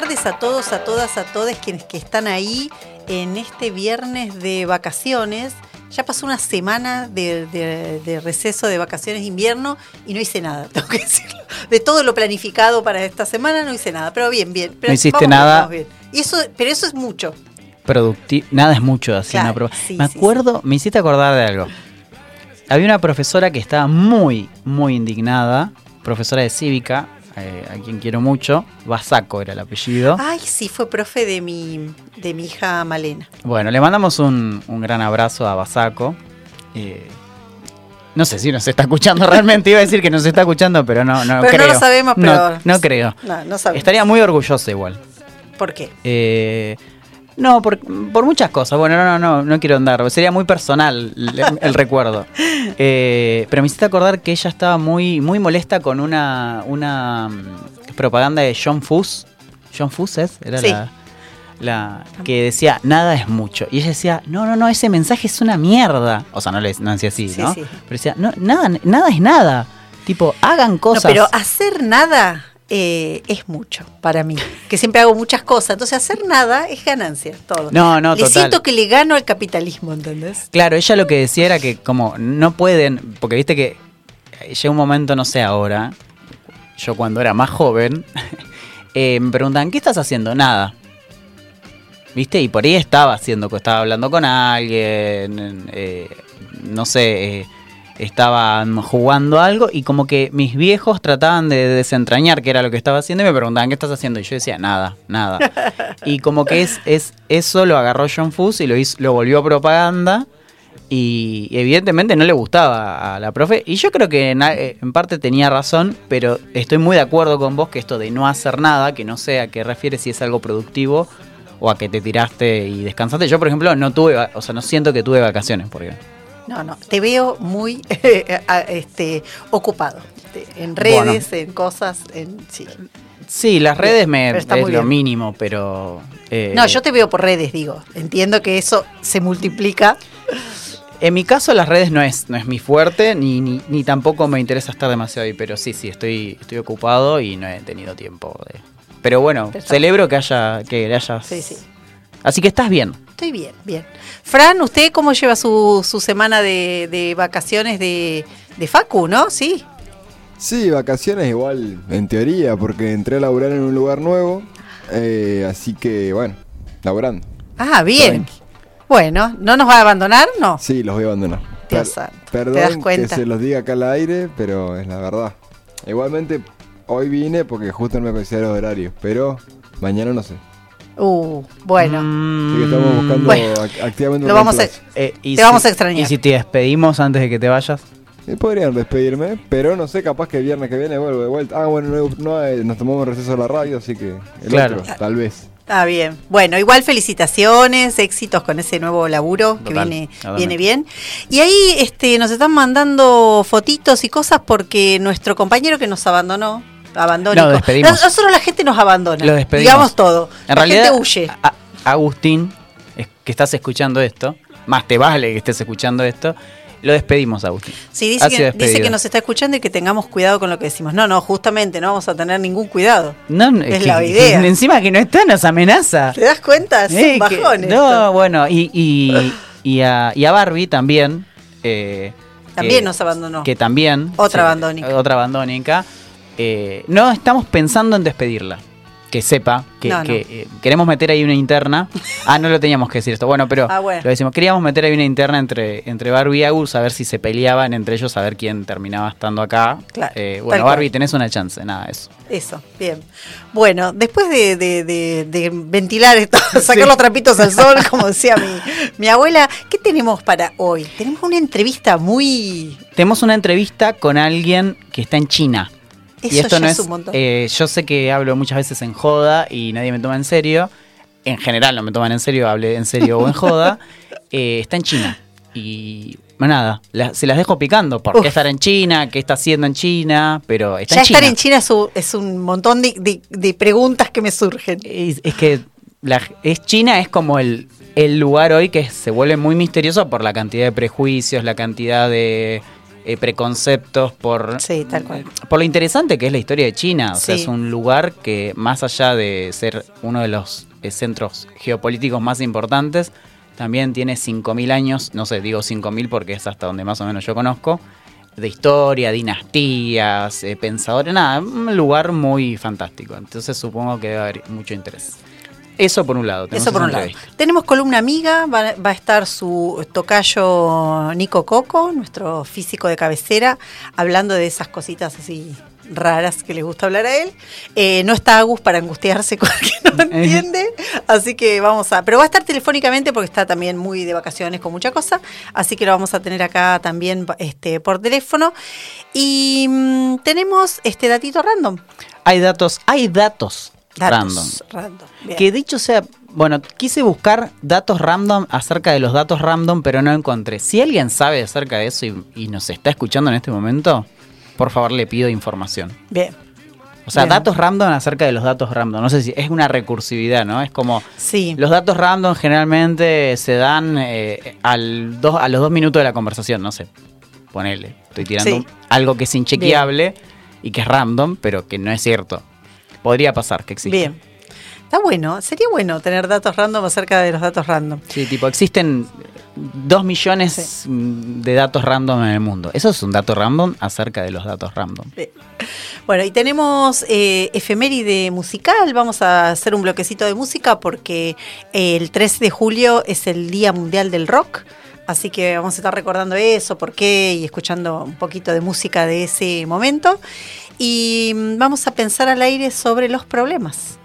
Tardes a todos, a todas, a todos quienes que están ahí en este viernes de vacaciones. Ya pasó una semana de, de- de receso de vacaciones de invierno y no hice nada, tengo que decirlo. De todo lo planificado para esta semana no hice nada, pero bien, bien. Pero No hiciste vamos nada. bien. Y eso, pero eso es mucho. Producti- Nada es mucho así Claro, una sí, me sí, acuerdo, me hiciste acordar de algo. Había una profesora que estaba muy, muy indignada, profesora de cívica, eh, a quien quiero mucho, Basaco era el apellido. Ay, sí, fue profe de mi, de mi hija Malena. Bueno, le mandamos un, un gran abrazo a Basaco. Eh, no sé si nos está escuchando realmente, iba a decir que nos está escuchando, pero no, no Pero no creo. lo sabemos, No- pero- No, creo. No, no sabemos. Estaría muy orgullosa igual. ¿Por qué? Eh, no, por, por muchas cosas. Bueno, no, no, no, no quiero andar. Sería muy personal el, el recuerdo. Eh, pero me hiciste acordar que ella estaba muy, muy molesta con una, una mm, propaganda de John Fuss. John Fuss es, era Sí. la, la que decía nada es mucho. Y ella decía, no, no, no, ese mensaje es una mierda. O sea, no le no decía así, Sí, ¿no? sí. Pero decía, no, nada, nada es nada. Tipo, hagan No, cosas. pero hacer nada eh, es mucho para mí, que siempre hago muchas cosas. Entonces, hacer nada es ganancia, todo. No, no, Le total. siento que le gano al capitalismo, ¿entendés? Claro, ella lo que decía era que como no pueden, porque viste que llega un momento, no sé ahora, yo cuando era más joven, eh, me preguntan, ¿qué estás haciendo? Nada. ¿Viste? Y por ahí estaba haciendo, estaba hablando con alguien, eh, no sé, estaban jugando algo y como que mis viejos trataban de desentrañar qué era lo que estaba haciendo y me preguntaban, ¿qué estás haciendo? Y yo decía, nada, nada. y como que es, es eso lo agarró John Fuss y lo, hizo, lo volvió propaganda y evidentemente no le gustaba a la profe. Y yo creo que en, en parte tenía razón, pero estoy muy de acuerdo con vos que esto de no hacer nada, que no sé a qué refiere si es algo productivo o a que te tiraste y descansaste. Yo, por ejemplo, no tuve, o sea, no siento que tuve vacaciones, porque No, no, te veo muy a- este, ocupado. Te- En redes, en cosas, en sí. sí, las redes me es lo bien. mínimo, pero eh, No, yo te veo por redes, digo. Entiendo que eso se multiplica. En mi caso las redes no es, no es mi fuerte, ni, ni, ni tampoco me interesa estar demasiado ahí, pero sí, sí, estoy, estoy ocupado y no he tenido tiempo de. Pero bueno, celebro que haya, que hayas. Sí, sí. Así que estás bien. Estoy bien, bien. Fran, ¿usted cómo lleva su, su semana de, de vacaciones de, de Facu, no? Sí. Sí, vacaciones igual, en teoría, porque entré a laburar en un lugar nuevo, eh, así que bueno, laburando. Ah, bien. Tranqui. Bueno, ¿no nos va a abandonar? No. Sí, los voy a abandonar. Dios santo, ¿te perdón que se los diga acá al aire, pero es la verdad. Igualmente, hoy vine porque justo no me coincidía los horarios, pero mañana no sé. Uh, bueno. Mm, Así que estamos buscando Bueno, ac- activamente un lo vamos a- reemplazo. eh, y Te vamos a extrañar. Y si te despedimos antes de que te vayas. Eh, Podrían despedirme, pero no sé, capaz que el viernes que viene vuelvo de vuelta. Ah, bueno, no, no, eh, nos tomamos receso de la radio, así que el Claro. otro, tal vez. Está bien. Bueno, igual felicitaciones, éxitos con ese nuevo laburo que Total, viene, totalmente. viene bien. Y ahí este, nos están mandando fotitos y cosas porque nuestro compañero que nos abandonó, abandónico. Lo despedimos. Nos- Nosotros la gente nos abandona. Lo despedimos. Digamos todo. En la realidad, gente huye. a- Agustín, que estás escuchando esto, más te vale que estés escuchando esto, lo despedimos, Agustín. Sí, dice que, dice despedido. que nos está escuchando y que tengamos cuidado con lo que decimos. No, no, justamente no vamos a tener ningún cuidado. No, no, Es que- la idea. Encima que no está, nos amenaza. ¿Te das cuenta? Es Eh, un que- bajón no, esto. bueno, y, y, y a, y a Barbie también. eh, También nos abandonó. Que también. Otra abandónica. Otra abandónica. Eh, no estamos pensando en despedirla. Que sepa que, No, no. que, eh, queremos meter ahí una interna. Ah, no lo teníamos que decir esto. Bueno, pero Ah, bueno. lo decimos. Queríamos meter ahí una interna entre, entre Barbie y Agus, a ver si se peleaban entre ellos, a ver quién terminaba estando acá. Claro, Eh, bueno, cual. Barbie, tenés una chance, nada, eso. Eso, bien. Bueno, después de, de- de- de ventilar esto, sacar los trapitos al sol, como decía mi, mi abuela, ¿qué tenemos para hoy? Tenemos una entrevista muy... Tenemos una entrevista con alguien que está en China. Eso y esto no es un eh, yo sé que hablo muchas veces en joda y nadie me toma en serio. En general no me toman en serio, hable en serio o en joda. eh, está en China. Y nada, la- se las dejo picando. ¿Por qué Uf. estar en China? ¿Qué está haciendo en China? Pero está Ya en China. estar en China es un, es un montón de, de- de preguntas que me surgen. Es, es que la- es China es como el, el lugar hoy que se vuelve muy misterioso por la cantidad de prejuicios, la cantidad de eh, preconceptos, por, Sí, tal cual. por lo interesante que es la historia de China. O sea, es un lugar que más allá de ser uno de los eh, centros geopolíticos más importantes, también tiene 5.000 años, no sé, digo 5.000 porque es hasta donde más o menos yo conozco, de historia, dinastías, eh, pensadores, nada, un lugar muy fantástico. Entonces supongo que debe haber mucho interés. Eso por un lado. tenemos Eso por un lado. Tenemos columna amiga, va, va a estar su tocayo Nico Coco, nuestro físico de cabecera, hablando de esas cositas así raras que le gusta hablar a él. Eh, no está Agus para angustiarse con el que no entiende, así que vamos a... Pero va a estar telefónicamente porque está también muy de vacaciones con mucha cosa, así que lo vamos a tener acá también este, por teléfono. Y mm, tenemos este datito random. Hay datos, hay datos. Datos random. Que dicho sea, bueno, quise buscar datos random acerca de los datos random, pero no encontré. Si alguien sabe acerca de eso y, y nos está escuchando en este momento, por favor le pido información. Bien. O sea, Bien. datos random acerca de los datos random. No sé si es una recursividad, ¿no? Es como Sí. los datos random generalmente se dan eh, al dos, a los dos minutos de la conversación, no sé. Ponele. Estoy tirando Sí. algo que es inchequeable y que es random, pero que no es cierto. Podría pasar que existe. Bien. Está bueno, sería bueno tener datos random acerca de los datos random. Sí, tipo, existen dos millones de datos random en el mundo. Eso es un dato random acerca de los datos random. Bueno, y tenemos eh, efeméride musical. Vamos a hacer un bloquecito de música porque el 13 de julio es el Día Mundial del Rock. Así que vamos a estar recordando eso, por qué, y escuchando un poquito de música de ese momento. Y mm, vamos a pensar al aire sobre los problemas.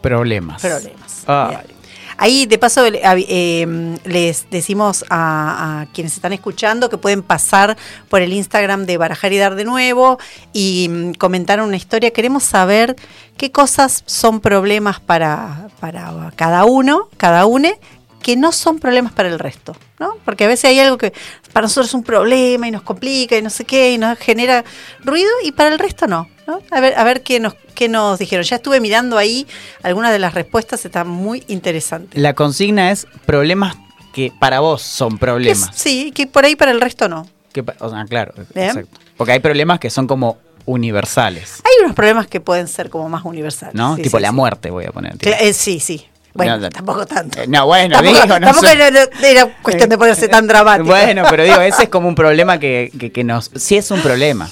Problemas. Problemas. Bien. Ahí, de paso, eh, les decimos a, a quienes están escuchando que pueden pasar por el Instagram de Barajar y Dar de nuevo y mm, comentar una historia. Queremos saber qué cosas son problemas para, para cada uno, cada une, que no son problemas para el resto, ¿no? Porque a veces hay algo que para nosotros es un problema y nos complica y no sé qué y nos genera ruido y para el resto no, ¿no? A ver, a ver qué nos, qué nos dijeron. Ya estuve mirando ahí algunas de las respuestas, están muy interesantes. La consigna es problemas que para vos son problemas. Que- sí, que por ahí para el resto no. Que o sea, claro, exacto. Porque hay problemas que son como universales, Hay unos problemas que pueden ser como más universales. ¿no? sí, tipo sí, la sí. muerte, voy a poner. eh, sí, sí. Bueno, No, no. tampoco tanto. Eh, No, bueno, tampoco, digo, no tampoco era, era cuestión de ponerse tan dramático. Bueno, pero digo, ese es como un problema que, que, que nos... Sí es un problema.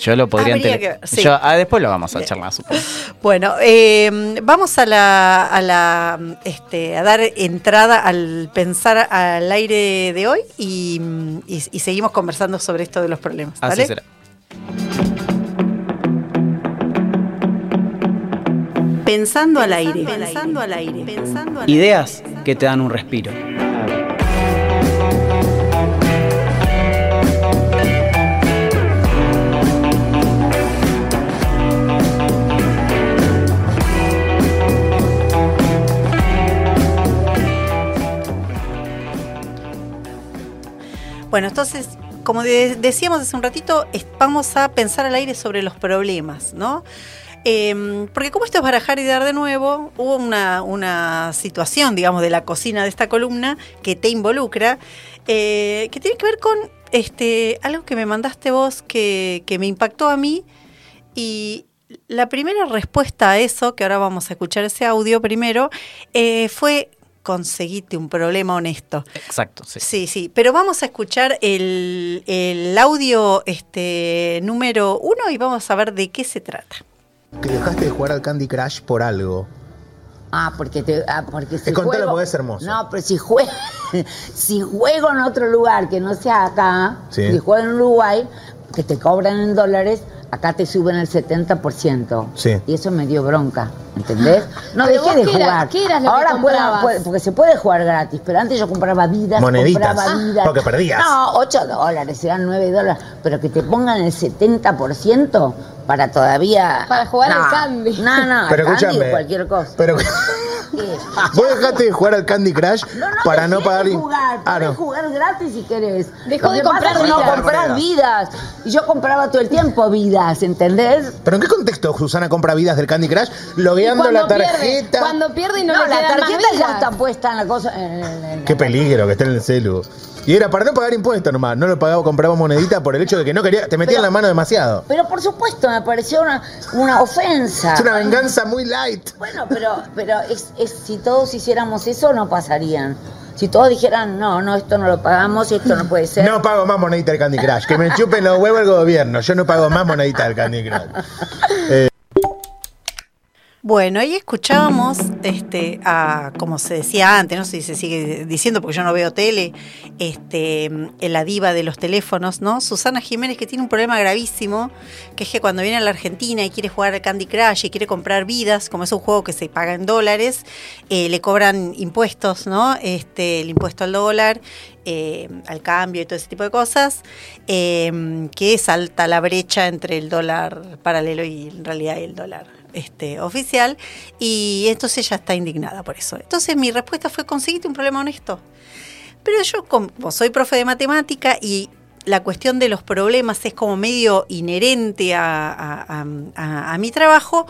Yo lo podría... Sí. Yo- ah, después lo vamos a charlar, supongo. Bueno, eh, vamos a la, a la este, a dar entrada al pensar al aire de hoy y, y- y seguimos conversando sobre esto de los problemas. Así ¿vale? será. Pensando al aire. Pensando al aire. Pensando al Ideas que te dan un respiro. Bueno, entonces, como de- decíamos hace un ratito, vamos a pensar al aire sobre los problemas, ¿no? Eh, porque como esto es barajar y dar de nuevo, hubo una, una situación, digamos, de la cocina de esta columna que te involucra, eh, que tiene que ver con este, algo que me mandaste vos que, que me impactó a mí. Y la primera respuesta a eso, que ahora vamos a escuchar ese audio primero, eh, fue conseguite un problema honesto. Exacto, sí. Sí, sí, pero vamos a escuchar el, el audio este, número uno y vamos a ver de qué se trata. Que dejaste de jugar al Candy Crush por algo. Ah, porque te, ah, porque si contalo juego, porque es hermoso. No, pero si juego, si juego en otro lugar que no sea acá, Sí. si juego en Uruguay, que te cobran en dólares, acá te suben el 70%. Sí. Y eso me dio bronca, ¿entendés? No Pero dejé vos de qué era- jugar. qué eras lo que Ahora puedo- comprabas? puedo- porque se puede jugar gratis, pero antes yo compraba vidas, Moneditas. compraba Ah, vidas. porque perdías. No, 8 dólares, eran 9 dólares, pero que te pongan el 70% para todavía... Para jugar al Candy. No, no, Pero al Candy o cualquier cosa. Pero. Vos dejaste de jugar al Candy Crush No, no para no pagar. jugar, Ah, no. jugar gratis si querés. Dejó Lo de que comprar que no vidas. comprar vidas. Y yo compraba todo el tiempo vidas, ¿entendés? ¿Pero en qué contexto Susana compra vidas del Candy Crush? Logueando la tarjeta. Pierde, cuando pierde y no, No, le la más tarjeta ya vidas. está puesta en la cosa. en- en- en- Qué peligro que esté en el celu. Y era para no pagar impuestos nomás. No lo pagaba, compraba monedita por el hecho de que no quería. Te metía en la mano demasiado. Pero por supuesto, me pareció una, una ofensa. Es una venganza muy light. Bueno, pero, pero es, es- si todos hiciéramos eso, no pasarían. Si todos dijeran, no, no, esto no lo pagamos, esto no puede ser. No pago más monedita del Candy Crush. Que me chupen los huevos el gobierno. Yo no pago más monedita del Candy Crush. Bueno, ahí escuchábamos, este, a, como se decía antes, no sé si se sigue diciendo porque yo no veo tele, este, la diva de los teléfonos, ¿no? Susana Jiménez que tiene un problema gravísimo, que es que cuando viene a la Argentina y quiere jugar al Candy Crush y quiere comprar vidas, como es un juego que se paga en dólares, eh, le cobran impuestos, ¿no? Este, el impuesto al dólar, eh, al cambio y todo ese tipo de cosas, eh, que salta la brecha entre el dólar paralelo y en realidad el dólar este, oficial, y entonces ella está indignada por eso. Entonces mi respuesta fue, conseguiste un problema honesto. Pero yo, como soy profe de matemática y la cuestión de los problemas es como medio inherente a, a- mi trabajo,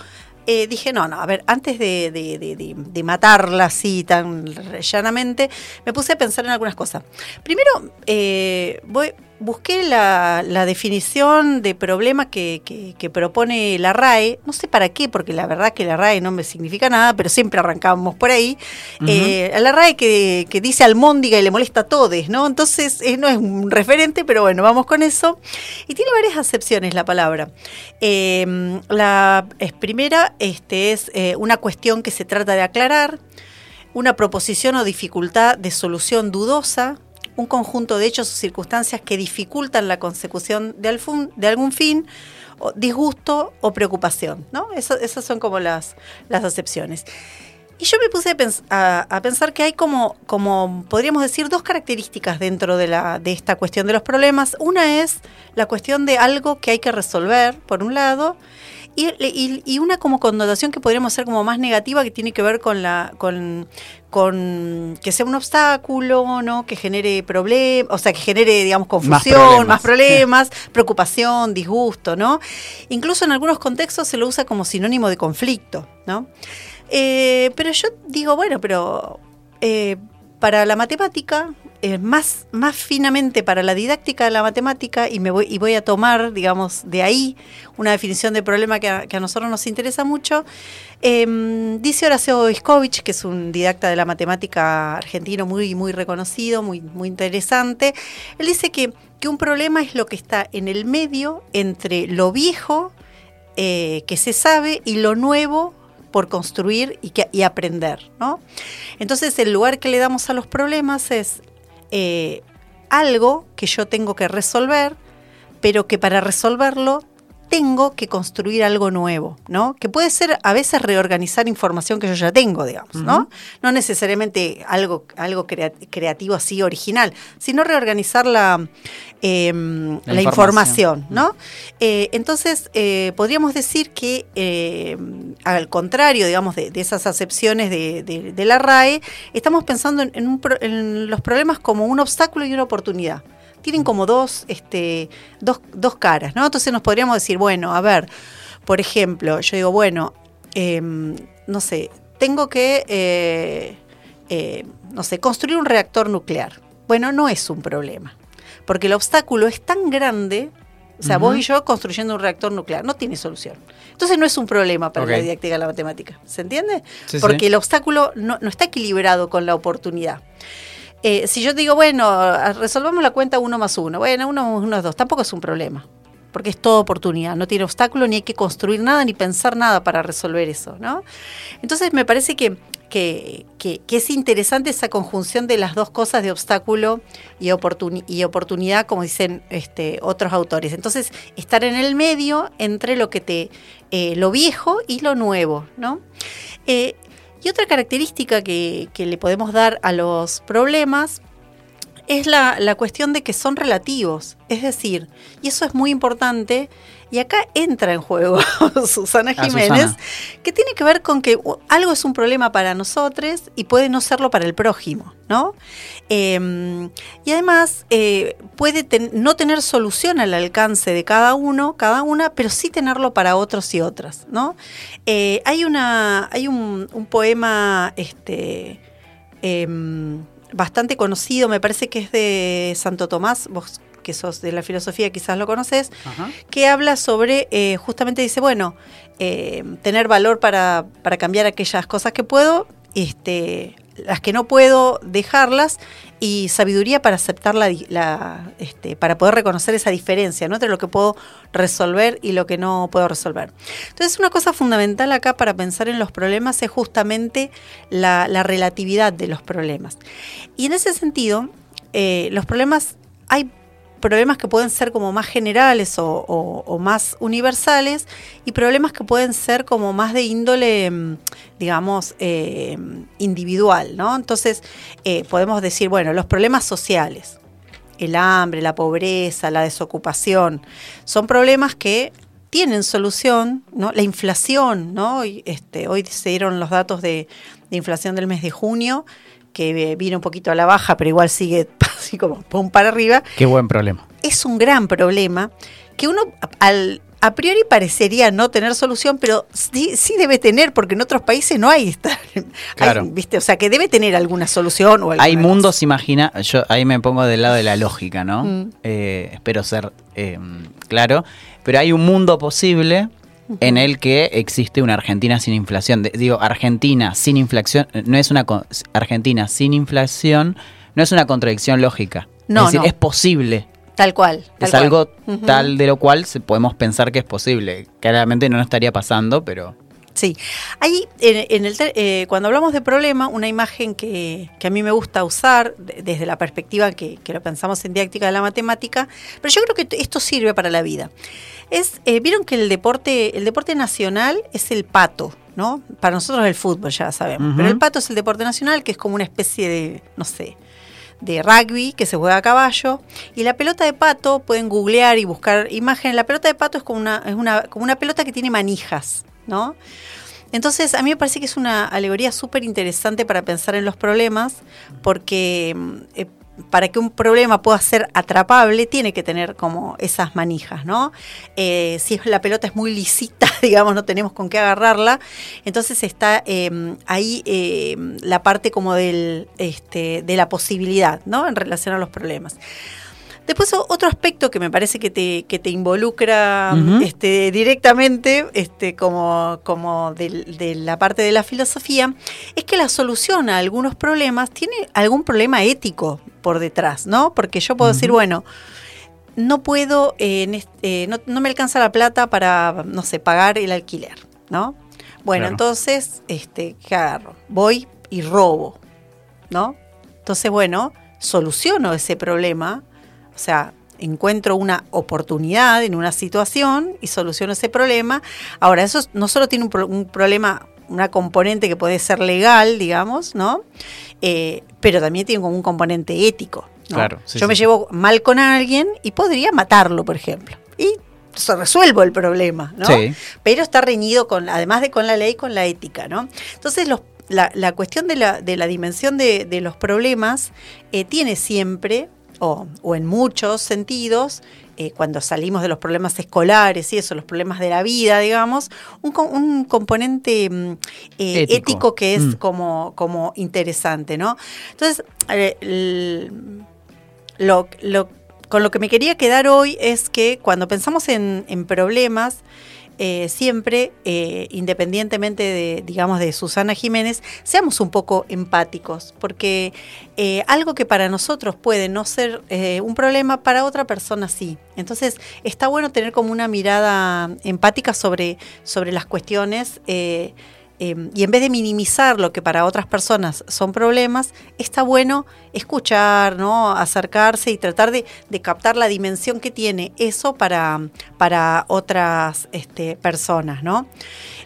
eh, dije, no, no, a ver, antes de- de- de matarla así tan llanamente, me puse a pensar en algunas cosas. Primero, eh, voy, busqué la, la definición de problema que, que- que propone la RAE, no sé para qué, porque la verdad que la RAE no me significa nada, pero siempre arrancamos por ahí. Eh, la RAE que, que dice almóndiga y le molesta a todos, ¿no? Entonces eh, no es un referente, pero bueno, vamos con eso. Y tiene varias acepciones la palabra. Eh, la es primera este, es eh, una cuestión que se trata de aclarar, una proposición o dificultad de solución dudosa, un conjunto de hechos o circunstancias que dificultan la consecución de, de algún fin, o disgusto o preocupación. ¿no? Eso- esas son como las, las acepciones. Y yo me puse a- a pensar que hay como, como, podríamos decir, dos características dentro de, la, de esta cuestión de los problemas. Una es la cuestión de algo que hay que resolver, por un lado, y, y- y una como connotación que podríamos hacer como más negativa que tiene que ver con la con, con que sea un obstáculo, ¿no? Que genere problemas, o sea, que genere, digamos, confusión, problemas. más problemas, preocupación, disgusto, ¿no? Incluso en algunos contextos se lo usa como sinónimo de conflicto, ¿no? Eh, pero yo digo, bueno, pero eh, para la matemática, eh, más, más finamente para la didáctica de la matemática, y, me voy, y voy a tomar, digamos, de ahí una definición de problema que a, nosotros nos interesa mucho, eh, dice Horacio Iskovich, que es un didacta de la matemática argentino muy, muy reconocido, muy, muy interesante, él dice que, que un problema es lo que está en el medio entre lo viejo eh, que se sabe y lo nuevo por construir y, que, y aprender. ¿no? Entonces el lugar que le damos a los problemas es eh, algo que yo tengo que resolver, pero que para resolverlo tengo que construir algo nuevo, ¿no? Que puede ser a veces reorganizar información que yo ya tengo, digamos, ¿no? No necesariamente algo, algo crea- creativo así original, sino reorganizar la, eh, la, información. información, ¿no? Eh, entonces, eh, podríamos decir que, eh, al contrario, digamos, de, de esas acepciones de, de- de la RAE, estamos pensando en, en un pro- en los problemas como un obstáculo y una oportunidad. Tienen como dos, este, dos, dos caras, ¿no? Entonces nos podríamos decir, bueno, a ver, por ejemplo, yo digo, bueno, em, no sé, tengo que, eh, eh, no sé, construir un reactor nuclear. Bueno, no es un problema, porque el obstáculo es tan grande, o sea, vos y yo construyendo un reactor nuclear, no tiene solución. Entonces no es un problema para la didáctica de la matemática, ¿se entiende? Sí, porque sí. el obstáculo no, no está equilibrado con la oportunidad. Eh, si yo digo, bueno, a- resolvamos la cuenta uno más uno, bueno, uno más uno es dos, tampoco es un problema, porque es toda oportunidad, no tiene obstáculo, ni hay que construir nada, ni pensar nada para resolver eso, ¿no? Entonces me parece que, que, que- es interesante esa conjunción de las dos cosas de obstáculo y, oportuni- y oportunidad, como dicen este, otros autores. Entonces, estar en el medio entre lo que te, eh, lo viejo y lo nuevo, ¿no? Eh, y otra característica que, le podemos dar a los problemas es la, la cuestión de que son relativos. Es decir, y eso es muy importante, y acá entra en juego Susana Jiménez, Susana. que tiene que ver con que algo es un problema para nosotros y puede no serlo para el prójimo, ¿no? Eh, y además eh, puede ten- no tener solución al alcance de cada uno, cada una, pero sí tenerlo para otros y otras, ¿no? Eh, hay una, hay un, un poema, este, em, bastante conocido, me parece que es de Santo Tomás, vos que sos de la filosofía quizás lo conoces, que habla sobre, eh, justamente dice, bueno, eh, tener valor para, para cambiar aquellas cosas que puedo, este, las que no puedo dejarlas y sabiduría para aceptar la, este, para poder reconocer esa diferencia ¿no? entre lo que puedo resolver y lo que no puedo resolver. Entonces una cosa fundamental acá para pensar en los problemas es justamente la, la relatividad de los problemas. Y en ese sentido, eh, los problemas, hay problemas que pueden ser como más generales o, o- más universales y problemas que pueden ser como más de índole, mm, digamos, eh, individual, ¿no? Entonces, eh, podemos decir, bueno, los problemas sociales, el hambre, la pobreza, la desocupación, son problemas que tienen solución, ¿no? La inflación, ¿no? Este, hoy se dieron los datos de inflación del mes de junio, que vino un poquito a la baja, pero igual sigue así como pum para arriba Qué buen problema. es un gran problema que uno al, a priori parecería no tener solución, pero sí, sí debe tener, porque en otros países no hay esta. hay, Claro. ¿viste? O sea, que debe tener alguna solución o alguna Hay cosa. mundos, imagina, yo ahí me pongo del lado de la lógica, ¿no? Mm. Eh, espero ser eh, claro, pero hay un mundo posible en el que existe una Argentina sin inflación. De- digo, Argentina sin inflación no es una Argentina sin inflación no es una contradicción lógica. No, es decir, no. es posible. Tal cual. tal es cual. algo tal de lo cual se- podemos pensar que es posible. Claramente no nos estaría pasando, pero Sí. Ahí, en, en el, eh, cuando hablamos de problema, una imagen que, que a mí me gusta usar de- desde la perspectiva que, que lo pensamos en didáctica de la matemática, pero yo creo que esto sirve para la vida. Es, eh, Vieron que el deporte, el deporte nacional es el pato, ¿no? Para nosotros el fútbol, ya sabemos. Pero el pato es el deporte nacional, que es como una especie de, no sé, de rugby que se juega a caballo y la pelota de pato pueden googlear y buscar imágenes la pelota de pato es como una es una como una pelota que tiene manijas entonces a mí me parece que es una alegoría súper interesante para pensar en los problemas porque mm, eh, para que un problema pueda ser atrapable tiene que tener como esas manijas, ¿no? Eh, si la pelota es muy lisita, digamos, no tenemos con qué agarrarla, entonces está eh, ahí eh, la parte como del, este, de la posibilidad, ¿no? En relación a los problemas. Después otro aspecto que me parece que te, que te involucra este, directamente, este, como, como del- de, la parte de la filosofía, es que la solución a algunos problemas tiene algún problema ético por detrás, ¿no? Porque yo puedo decir, bueno, no puedo, eh, no, no me alcanza la plata para, no sé, pagar el alquiler, ¿no? Bueno, Claro. entonces, este, ¿qué agarro? Voy y robo, ¿no? Entonces, bueno, soluciono ese problema, o sea, encuentro una oportunidad en una situación y soluciono ese problema. Ahora, eso no solo tiene un, pro- un problema, una componente que puede ser legal, digamos, ¿no? Eh, pero también tiene como un componente ético. ¿no? Claro, sí, Yo me llevo mal con alguien y podría matarlo, por ejemplo. Y resuelvo el problema, ¿no? Sí. Pero está reñido con, además de con la ley, con la ética, ¿no? Entonces los, la, la cuestión de la, de la dimensión de, de los problemas eh, tiene siempre, o, o en muchos sentidos, eh, cuando salimos de los problemas escolares y eso, los problemas de la vida, digamos, un, co- un componente mm, eh, Ético. ético. que es Mm. como, como interesante, ¿no? Entonces, eh, el- lo, lo- con lo que me quería quedar hoy es que cuando pensamos en, en problemas, eh, siempre, eh, independientemente de, digamos, de Susana Jiménez, seamos un poco empáticos, porque eh, algo que para nosotros puede no ser un problema, para otra persona sí. Entonces, está bueno tener como una mirada empática sobre, sobre las cuestiones. Eh, eh, y en vez de minimizar lo que para otras personas son problemas, está bueno escuchar, ¿no? acercarse y tratar de, de captar la dimensión que tiene eso para, para otras este, personas. ¿no?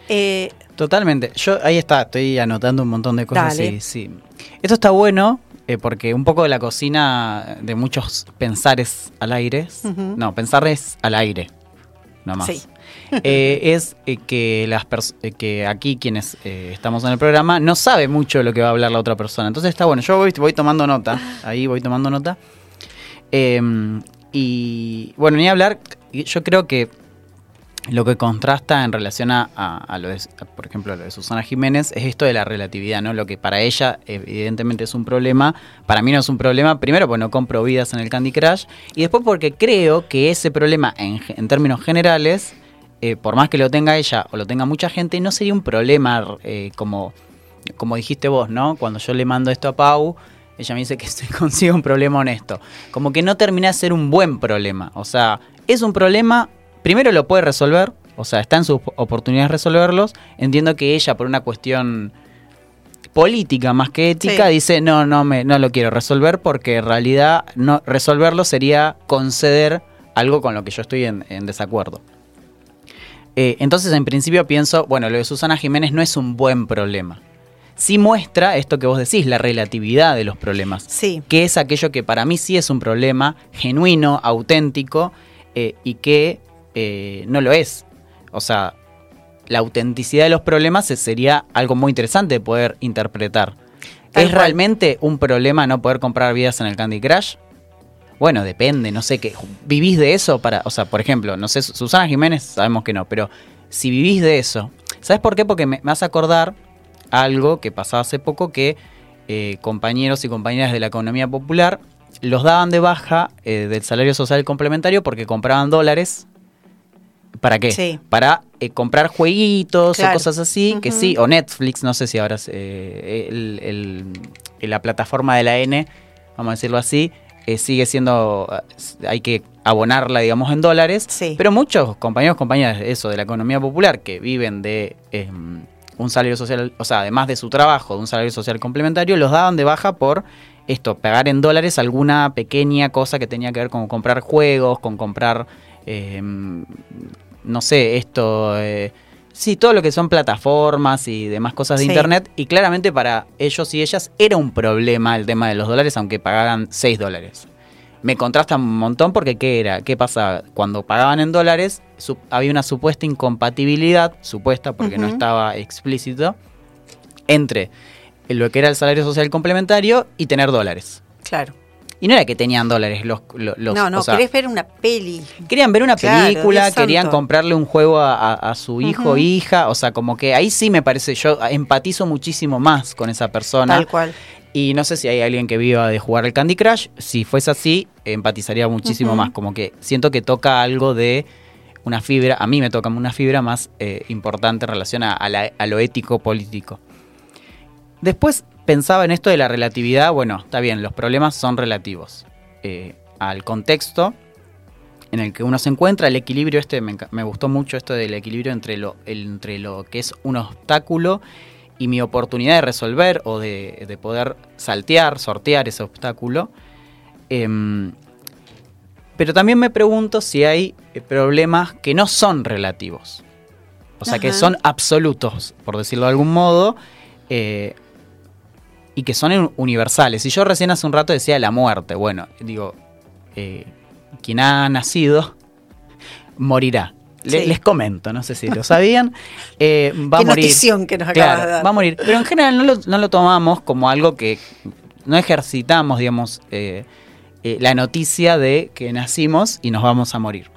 Eh, Totalmente. Yo ahí está, estoy anotando un montón de cosas. Sí, sí. Esto está bueno eh, porque un poco de la cocina de muchos pensares al aire, Ujú. no, pensares al aire, no más. Sí. Eh, es eh, que las eh, que aquí quienes estamos en el programa no sabe mucho de lo que va a hablar la otra persona. Entonces está bueno, yo voy, tomando nota, ahí voy tomando nota. Eh, y bueno, ni hablar, yo creo que lo que contrasta en relación a, lo de, por ejemplo, a lo de Susana Jiménez es esto de la relatividad, ¿no? Lo que para ella evidentemente es un problema, para mí no es un problema, primero porque no compro vidas en el Candy Crush y después porque creo que ese problema en, en términos generales, eh, por más que lo tenga ella o lo tenga mucha gente, no sería un problema eh, como, como dijiste vos, ¿no? Cuando yo le mando esto a Pau, ella me dice que se consigue un problema honesto. Como que no termina de ser un buen problema. O sea, es un problema, primero lo puede resolver, o sea, está en sus oportunidades de resolverlos. Entiendo que ella, por una cuestión política más que ética, Sí. dice, no, no, me, no lo quiero resolver porque en realidad no, resolverlo sería conceder algo con lo que yo estoy en, en desacuerdo. Eh, entonces, en principio pienso, bueno, lo de Susana Jiménez no es un buen problema. Sí muestra esto que vos decís, la relatividad de los problemas Sí. que es aquello que para mí sí es un problema genuino, auténtico, eh, y que eh, no lo es. O sea, la autenticidad de los problemas sería algo muy interesante de poder interpretar. Tal ¿Es cual. realmente un problema no poder comprar vidas en el Candy Crush? Bueno, depende, no sé qué. ¿Vivís de eso? para O sea, por ejemplo, no sé, Susana Jiménez sabemos que no, pero si vivís de eso, ¿sabes por qué? Porque me, me hace acordar algo que pasaba hace poco que eh, compañeros y compañeras de la economía popular los daban de baja eh, del salario social complementario porque compraban dólares. ¿Para qué? Sí. Para eh, comprar jueguitos Claro. o cosas así, que sí, o Netflix, no sé si ahora es, eh, el- el- el- la plataforma de la N, vamos a decirlo así, eh, sigue siendo, eh, hay que abonarla, digamos, en dólares. Sí. Pero muchos compañeros, compañeras de eso, de la economía popular, que viven de eh, un salario social, o sea, además de su trabajo, de un salario social complementario, los daban de baja por esto, pagar en dólares alguna pequeña cosa que tenía que ver con comprar juegos, con comprar, eh, no sé, esto, eh, sí, todo lo que son plataformas y demás cosas de Sí. internet. Y claramente para ellos y ellas era un problema el tema de los dólares, aunque pagaran 6 dólares. Me contrasta un montón porque ¿qué era? ¿Qué pasaba? Cuando pagaban en dólares su- había una supuesta incompatibilidad, supuesta porque no estaba explícito, entre lo que era el salario social complementario y tener dólares. Claro. Y no era que tenían dólares los... los- no, no, o sea, querés ver una peli. Querían ver una Claro, película, querían santo. comprarle un juego a, a- a su hijo hija, o sea, como que ahí sí me parece, yo empatizo muchísimo más con esa persona. Tal cual. Y no sé si hay alguien que viva de jugar al Candy Crush. Si fuese así, empatizaría muchísimo más. Como que siento que toca algo de una fibra. A mí me toca una fibra más eh, importante en relación a, a la- a lo ético político. Después pensaba en esto de la relatividad. Bueno, está bien, los problemas son relativos. Eh, al contexto en el que uno se encuentra, el equilibrio este, me, gustó mucho esto del equilibrio entre lo, el- entre lo que es un obstáculo y mi oportunidad de resolver o de, de poder saltear, sortear ese obstáculo. Em, pero también me pregunto si hay eh, problemas que no son relativos. O sea, que son absolutos, por decirlo de algún modo, eh, y que son un- universales. Y yo recién hace un rato decía la muerte. Bueno, digo, eh, quien ha nacido morirá. Le- Sí. Les comento, no sé si lo sabían. eh, va Qué a morir. notición que nos acabas Claro, de dar. va a morir. Pero en general no lo, no lo tomamos como algo que no ejercitamos, digamos, eh, eh, la noticia de que nacimos y nos vamos a morir.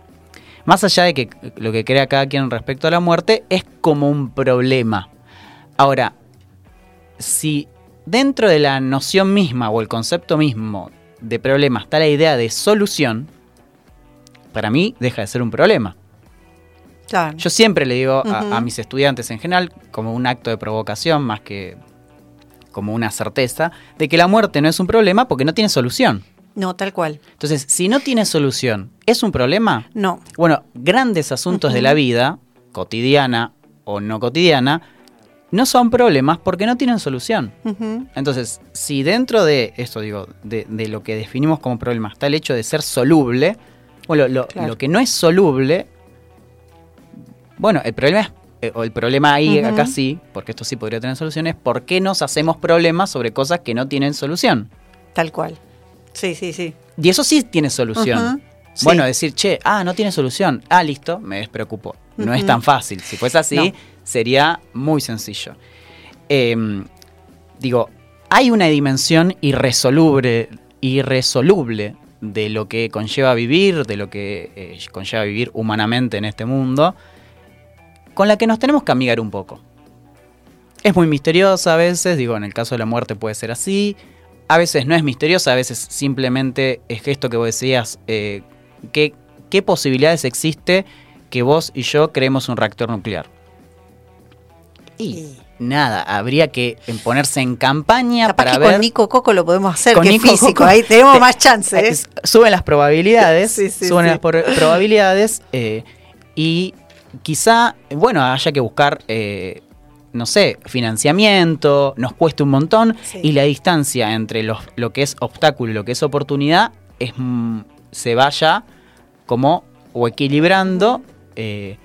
Más allá de que lo que crea cada quien respecto a la muerte es como un problema. Ahora, si dentro de la noción misma o el concepto mismo de problema está la idea de solución, para mí deja de ser un problema. Claro. Yo siempre le digo a, mis estudiantes en general, como un acto de provocación más que como una certeza, de que la muerte no es un problema porque no tiene solución. No, tal cual. Entonces, si no tiene solución, ¿es un problema? No. Bueno, grandes asuntos de la vida, cotidiana o no cotidiana, no son problemas porque no tienen solución. Entonces, si dentro de esto, digo, de, de lo que definimos como problema está el hecho de ser soluble, bueno, lo, Claro. lo que no es soluble, bueno, el problema es, eh, o el problema ahí acá sí, porque esto sí podría tener soluciones, ¿por qué nos hacemos problemas sobre cosas que no tienen solución? Tal cual. Sí, sí, sí. Y eso sí tiene solución. Sí. Bueno, decir, che, ah, no tiene solución. Ah, listo, me despreocupo. No es tan fácil. Si fuese así, No. Sería muy sencillo. Em, digo, hay una dimensión irresoluble, irresoluble de lo que conlleva vivir, de lo que eh, conlleva vivir humanamente en este mundo, con la que nos tenemos que amigar un poco. Es muy misteriosa a veces, digo, en el caso de la muerte puede ser así, a veces no es misteriosa, a veces simplemente es esto que vos decías, eh, ¿qué, qué posibilidades existe que vos y yo creemos un reactor nuclear? Y nada, habría que ponerse en campaña Capaz para que ver... con Nico Coco lo podemos hacer, Con que Nico físico. Coco. Ahí tenemos Te- más chance. ¿eh? es- Suben las probabilidades, Sí, sí, suben sí. las probabilidades eh, y quizá, bueno, haya que buscar, eh, no sé, financiamiento, nos cueste un montón y la distancia entre los- lo que es obstáculo y lo que es oportunidad es, mm, se vaya como o equilibrando eh,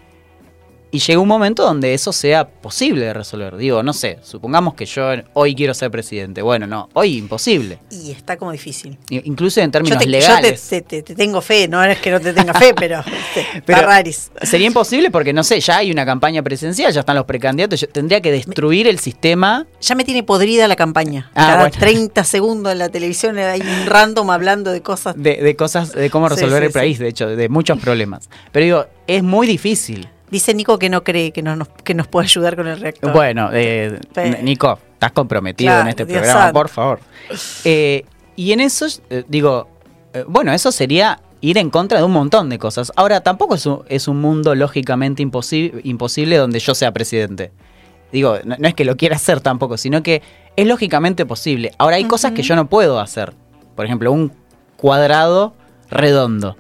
y llega un momento donde eso sea posible de resolver. Digo, no sé, supongamos que yo hoy quiero ser presidente. Bueno, no, hoy imposible. Y está como difícil. Incluso en términos Yo, te, yo te- legales. te, te- te tengo fe, no es que no te tenga fe, pero, este, Pero- raris. Sería imposible porque, no sé, ya hay una campaña presidencial, ya están los precandidatos, yo tendría que destruir el sistema. Ya me tiene podrida la campaña. Ah, Cada bueno. 30 segundos en la televisión hay un random hablando de cosas. De, de cosas, de cómo Sí, resolver sí, el país, sí. de hecho, de muchos problemas. Pero digo, es muy difícil. Dice Nico que no cree que, no nos, que nos puede ayudar con el reactor. Bueno, eh, Nico, estás comprometido Claro, en este Dios programa, santo. por favor. Eh, y en eso, eh, digo, eh, bueno, eso sería ir en contra de un montón de cosas. Ahora, tampoco es un, es un mundo lógicamente imposi- imposible donde yo sea presidente. Digo, no, no es que lo quiera hacer tampoco, sino que es lógicamente posible. Ahora, hay cosas que yo no puedo hacer. Por ejemplo, un cuadrado redondo.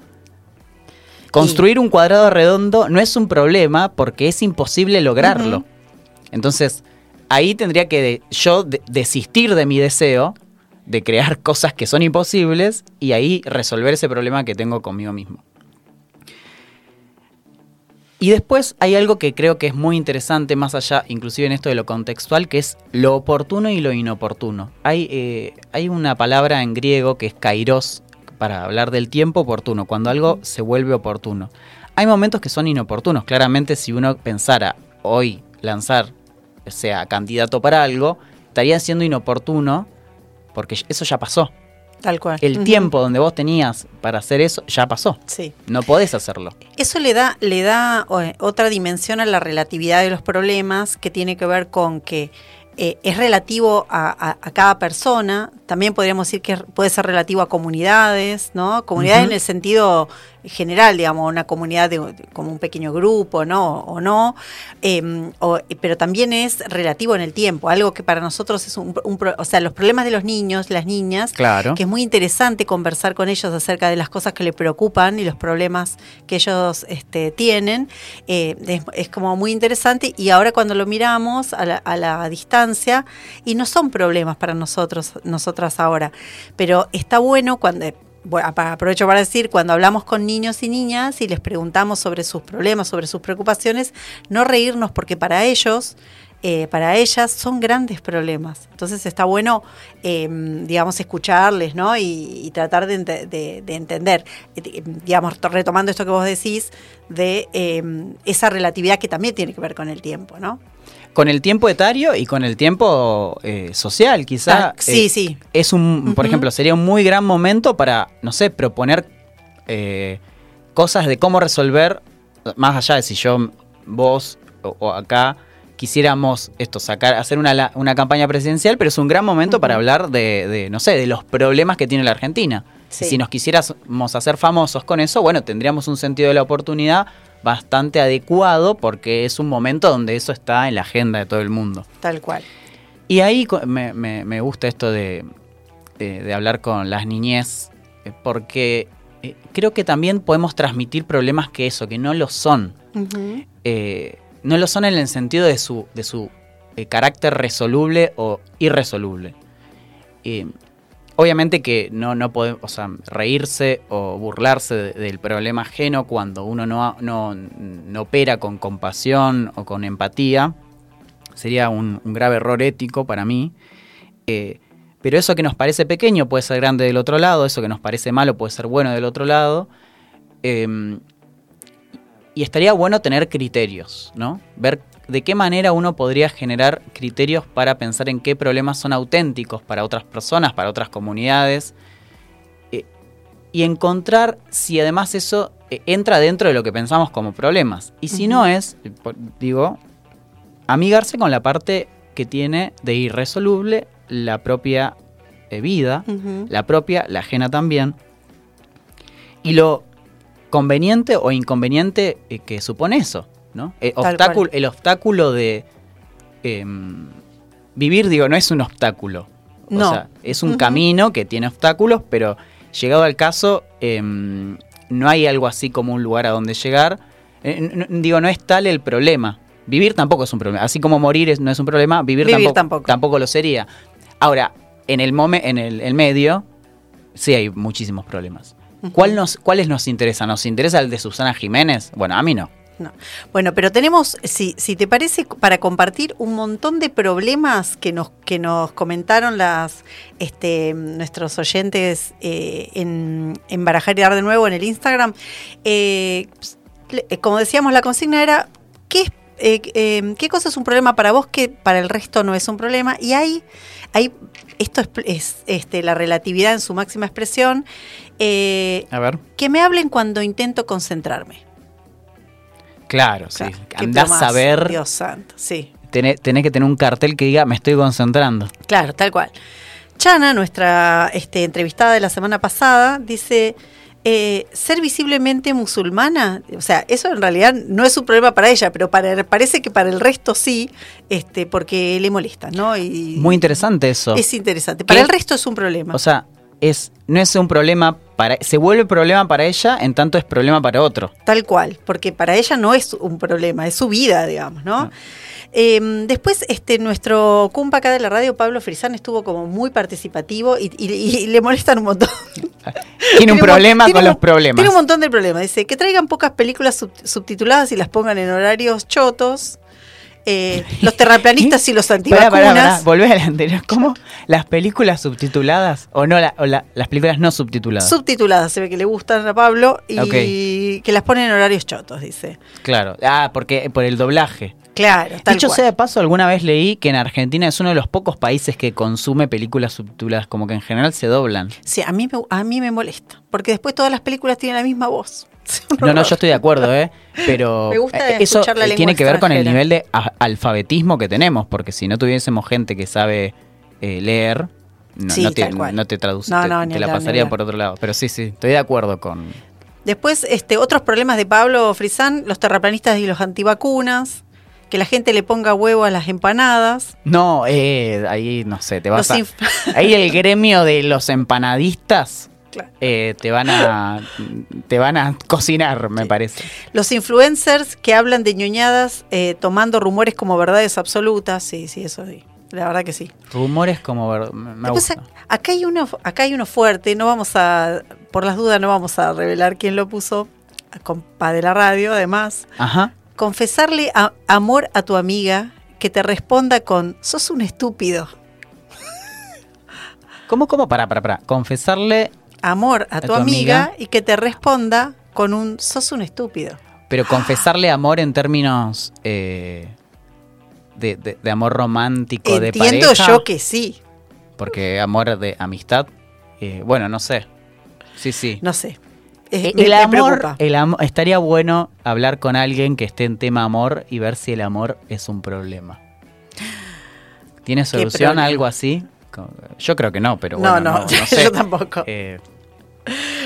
Construir un cuadrado redondo no es un problema porque es imposible lograrlo. Entonces, ahí tendría que de- yo de- desistir de mi deseo de crear cosas que son imposibles y ahí resolver ese problema que tengo conmigo mismo. Y después hay algo que creo que es muy interesante, más allá, inclusive en esto de lo contextual, que es lo oportuno y lo inoportuno. Hay, eh, hay una palabra en griego que es kairos para hablar del tiempo oportuno, cuando algo se vuelve oportuno. Hay momentos que son inoportunos. Claramente, si uno pensara hoy lanzar, sea candidato para algo, estaría siendo inoportuno porque eso ya pasó. Tal cual. El tiempo donde vos tenías para hacer eso ya pasó. Sí. No podés hacerlo. Eso le da, le da eh, otra dimensión a la relatividad de los problemas que tiene que ver con que eh, es relativo a, a- a cada persona, también podríamos decir que puede ser relativo a comunidades, ¿no? Comunidades en el sentido general, digamos, una comunidad de, de- como un pequeño grupo, ¿no? O no, eh, o- pero también es relativo en el tiempo, algo que para nosotros es un, un o sea, los problemas de los niños, las niñas, Claro. que es muy interesante conversar con ellos acerca de las cosas que les preocupan y los problemas que ellos este, tienen. Eh, es, es como muy interesante y ahora cuando lo miramos a la, a la distancia, y no son problemas para nosotros, nosotras ahora, pero está bueno cuando... Aprovecho para decir, cuando hablamos con niños y niñas y les preguntamos sobre sus problemas, sobre sus preocupaciones, no reírnos porque para ellos eh, para ellas son grandes problemas. Entonces está bueno, eh, digamos, escucharles, ¿no? Y, tratar de, ente- de- de entender, eh, di- digamos, to- retomando esto que vos decís, de eh, esa relatividad que también tiene que ver con el tiempo, ¿no? Con el tiempo etario y con el tiempo eh, social, quizá. Ah, sí, eh, sí. Es un, por ejemplo, sería un muy gran momento para, no sé, proponer eh, cosas de cómo resolver, más allá de si yo, vos o, o acá quisiéramos esto, sacar, hacer una, una campaña presidencial, pero es un gran momento para hablar de, de, no sé, de los problemas que tiene la Argentina. Sí. Si nos quisiéramos hacer famosos con eso, bueno, tendríamos un sentido de la oportunidad bastante adecuado porque es un momento donde eso está en la agenda de todo el mundo. Tal cual. Y ahí me, me- me gusta esto de, de- de hablar con las niñez, eh, porque eh, creo que también podemos transmitir problemas que eso, que no lo son. Eh, no lo son en el sentido de su, de su eh, carácter resoluble o irresoluble. Eh, obviamente que no, no podemos, reírse o burlarse de- del problema ajeno cuando uno no, no, no opera con compasión o con empatía sería un, grave error ético para mí. Eh, Pero eso que nos parece pequeño puede ser grande del otro lado, eso que nos parece malo puede ser bueno del otro lado. Eh, y estaría bueno tener criterios, ¿no? Ver de qué manera uno podría generar criterios para pensar en qué problemas son auténticos para otras personas, para otras comunidades. eh, y encontrar si además eso eh, entra dentro de lo que pensamos como problemas. Y si no es, eh, digo, amigarse con la parte que tiene de irresoluble la propia eh, vida, la propia, la ajena también, y lo conveniente o inconveniente que supone eso, ¿no? El Tal obstáculo, el obstáculo de em, vivir, digo, no es un obstáculo. O No. sea, es un camino que tiene obstáculos, pero llegado al caso, em, no hay algo así como un lugar a donde llegar. Eh, n- n- digo, no es tal el problema. Vivir tampoco es un problema. Así como morir es- no es un problema, vivir, Vivir tampoco, tampoco. tampoco lo sería. Ahora, en el, momen- en el, el medio, sí hay muchísimos problemas. ¿Cuál nos, ¿Cuáles nos interesa? ¿Nos interesa el de Susana Jiménez? Bueno, a mí no. No. Bueno, pero tenemos, si, si te parece, para compartir un montón de problemas que nos, que nos comentaron las este, nuestros oyentes eh, en, en Barajar y Dar de Nuevo en el Instagram. Eh, como decíamos, la consigna era, ¿qué, es- eh, eh, ¿qué cosa es un problema para vos que para el resto no es un problema? Y hay, hay esto es, es, este, la relatividad en su máxima expresión, eh, A ver. que me hablen cuando intento concentrarme. Claro, sí. Claro, Andás a ver, Dios santo, sí. tenés, tenés que tener un cartel que diga, me estoy concentrando. Claro, tal cual. Chana, nuestra este, entrevistada de la semana pasada, dice, eh, ser visiblemente musulmana, o sea, eso en realidad no es un problema para ella, pero para, parece que para el resto sí, este, porque le molesta, ¿no? Y Muy interesante eso. Es interesante. Para ¿Qué? el resto es un problema. O sea, es, no es un problema para. Se vuelve problema para ella, en tanto es problema para otro. Tal cual, porque para ella no es un problema, es su vida, digamos, ¿no? No. Eh, después, este, nuestro cumpa acá de la radio, Pablo Frisán, estuvo como muy participativo y, y- y le molestan un montón. Tiene un problema tiene con los problemas. Tiene un montón de problemas. Dice que traigan pocas películas sub- subtituladas y las pongan en horarios chotos. Eh, los terraplanistas y los Pará, antivacunas. pará, pará. Volvé al anterior. ¿Cómo? ¿Las películas subtituladas? O no, la- o la- las películas no subtituladas. Subtituladas, se ve que le gustan a Pablo y que las ponen en horarios chotos, dice. claro. Ah, porque por el doblaje. Claro, tal Dicho cual. sea de paso, alguna vez leí que en Argentina es uno de los pocos países que consume películas subtituladas, como que en general se doblan. Sí, a mí, me, a mí me molesta, porque después todas las películas tienen la misma voz. No, no, yo estoy de acuerdo, ¿eh? Pero Me gusta eh, eso la tiene que ver con el nivel de alfabetismo que tenemos, porque si no tuviésemos gente que sabe eh, leer, no, Sí, no te, no te traduce, No, te, no, te ni la pasaría por otro lado. Pero sí, sí, estoy de acuerdo con... Después, este, otros problemas de Pablo Frisán, los terraplanistas y los antivacunas, que la gente le ponga huevo a las empanadas. No, eh, ahí no sé, te vas Los a... Ahí el gremio de los empanadistas Claro. eh, te van a te van a cocinar, me parece. Los influencers que hablan de ñoñadas eh, tomando rumores como verdades absolutas. Sí, sí, eso sí. La verdad que sí. Rumores como me Después, gusta. ac- acá hay uno, acá hay uno fuerte, no vamos a, por las dudas no vamos a revelar quién lo puso, compa de la radio, además. Ajá. Confesarle a- amor a tu amiga que te responda con sos un estúpido. ¿Cómo, cómo? Para, para, para. Confesarle, Amor a, tu, tu amiga, amiga. y que te responda con un sos un estúpido. pero confesarle amor en términos eh, de, de- de amor romántico, de Entiendo pareja. yo que sí, Porque amor de amistad, eh, bueno, no sé. Sí, sí. no sé. Eh, el me amor, el amo- estaría bueno hablar con alguien que esté en tema amor y ver si el amor es un problema. ¿Tiene solución problema? algo así? Yo creo que no, pero No, bueno, no, no, no sé. yo tampoco. Eh,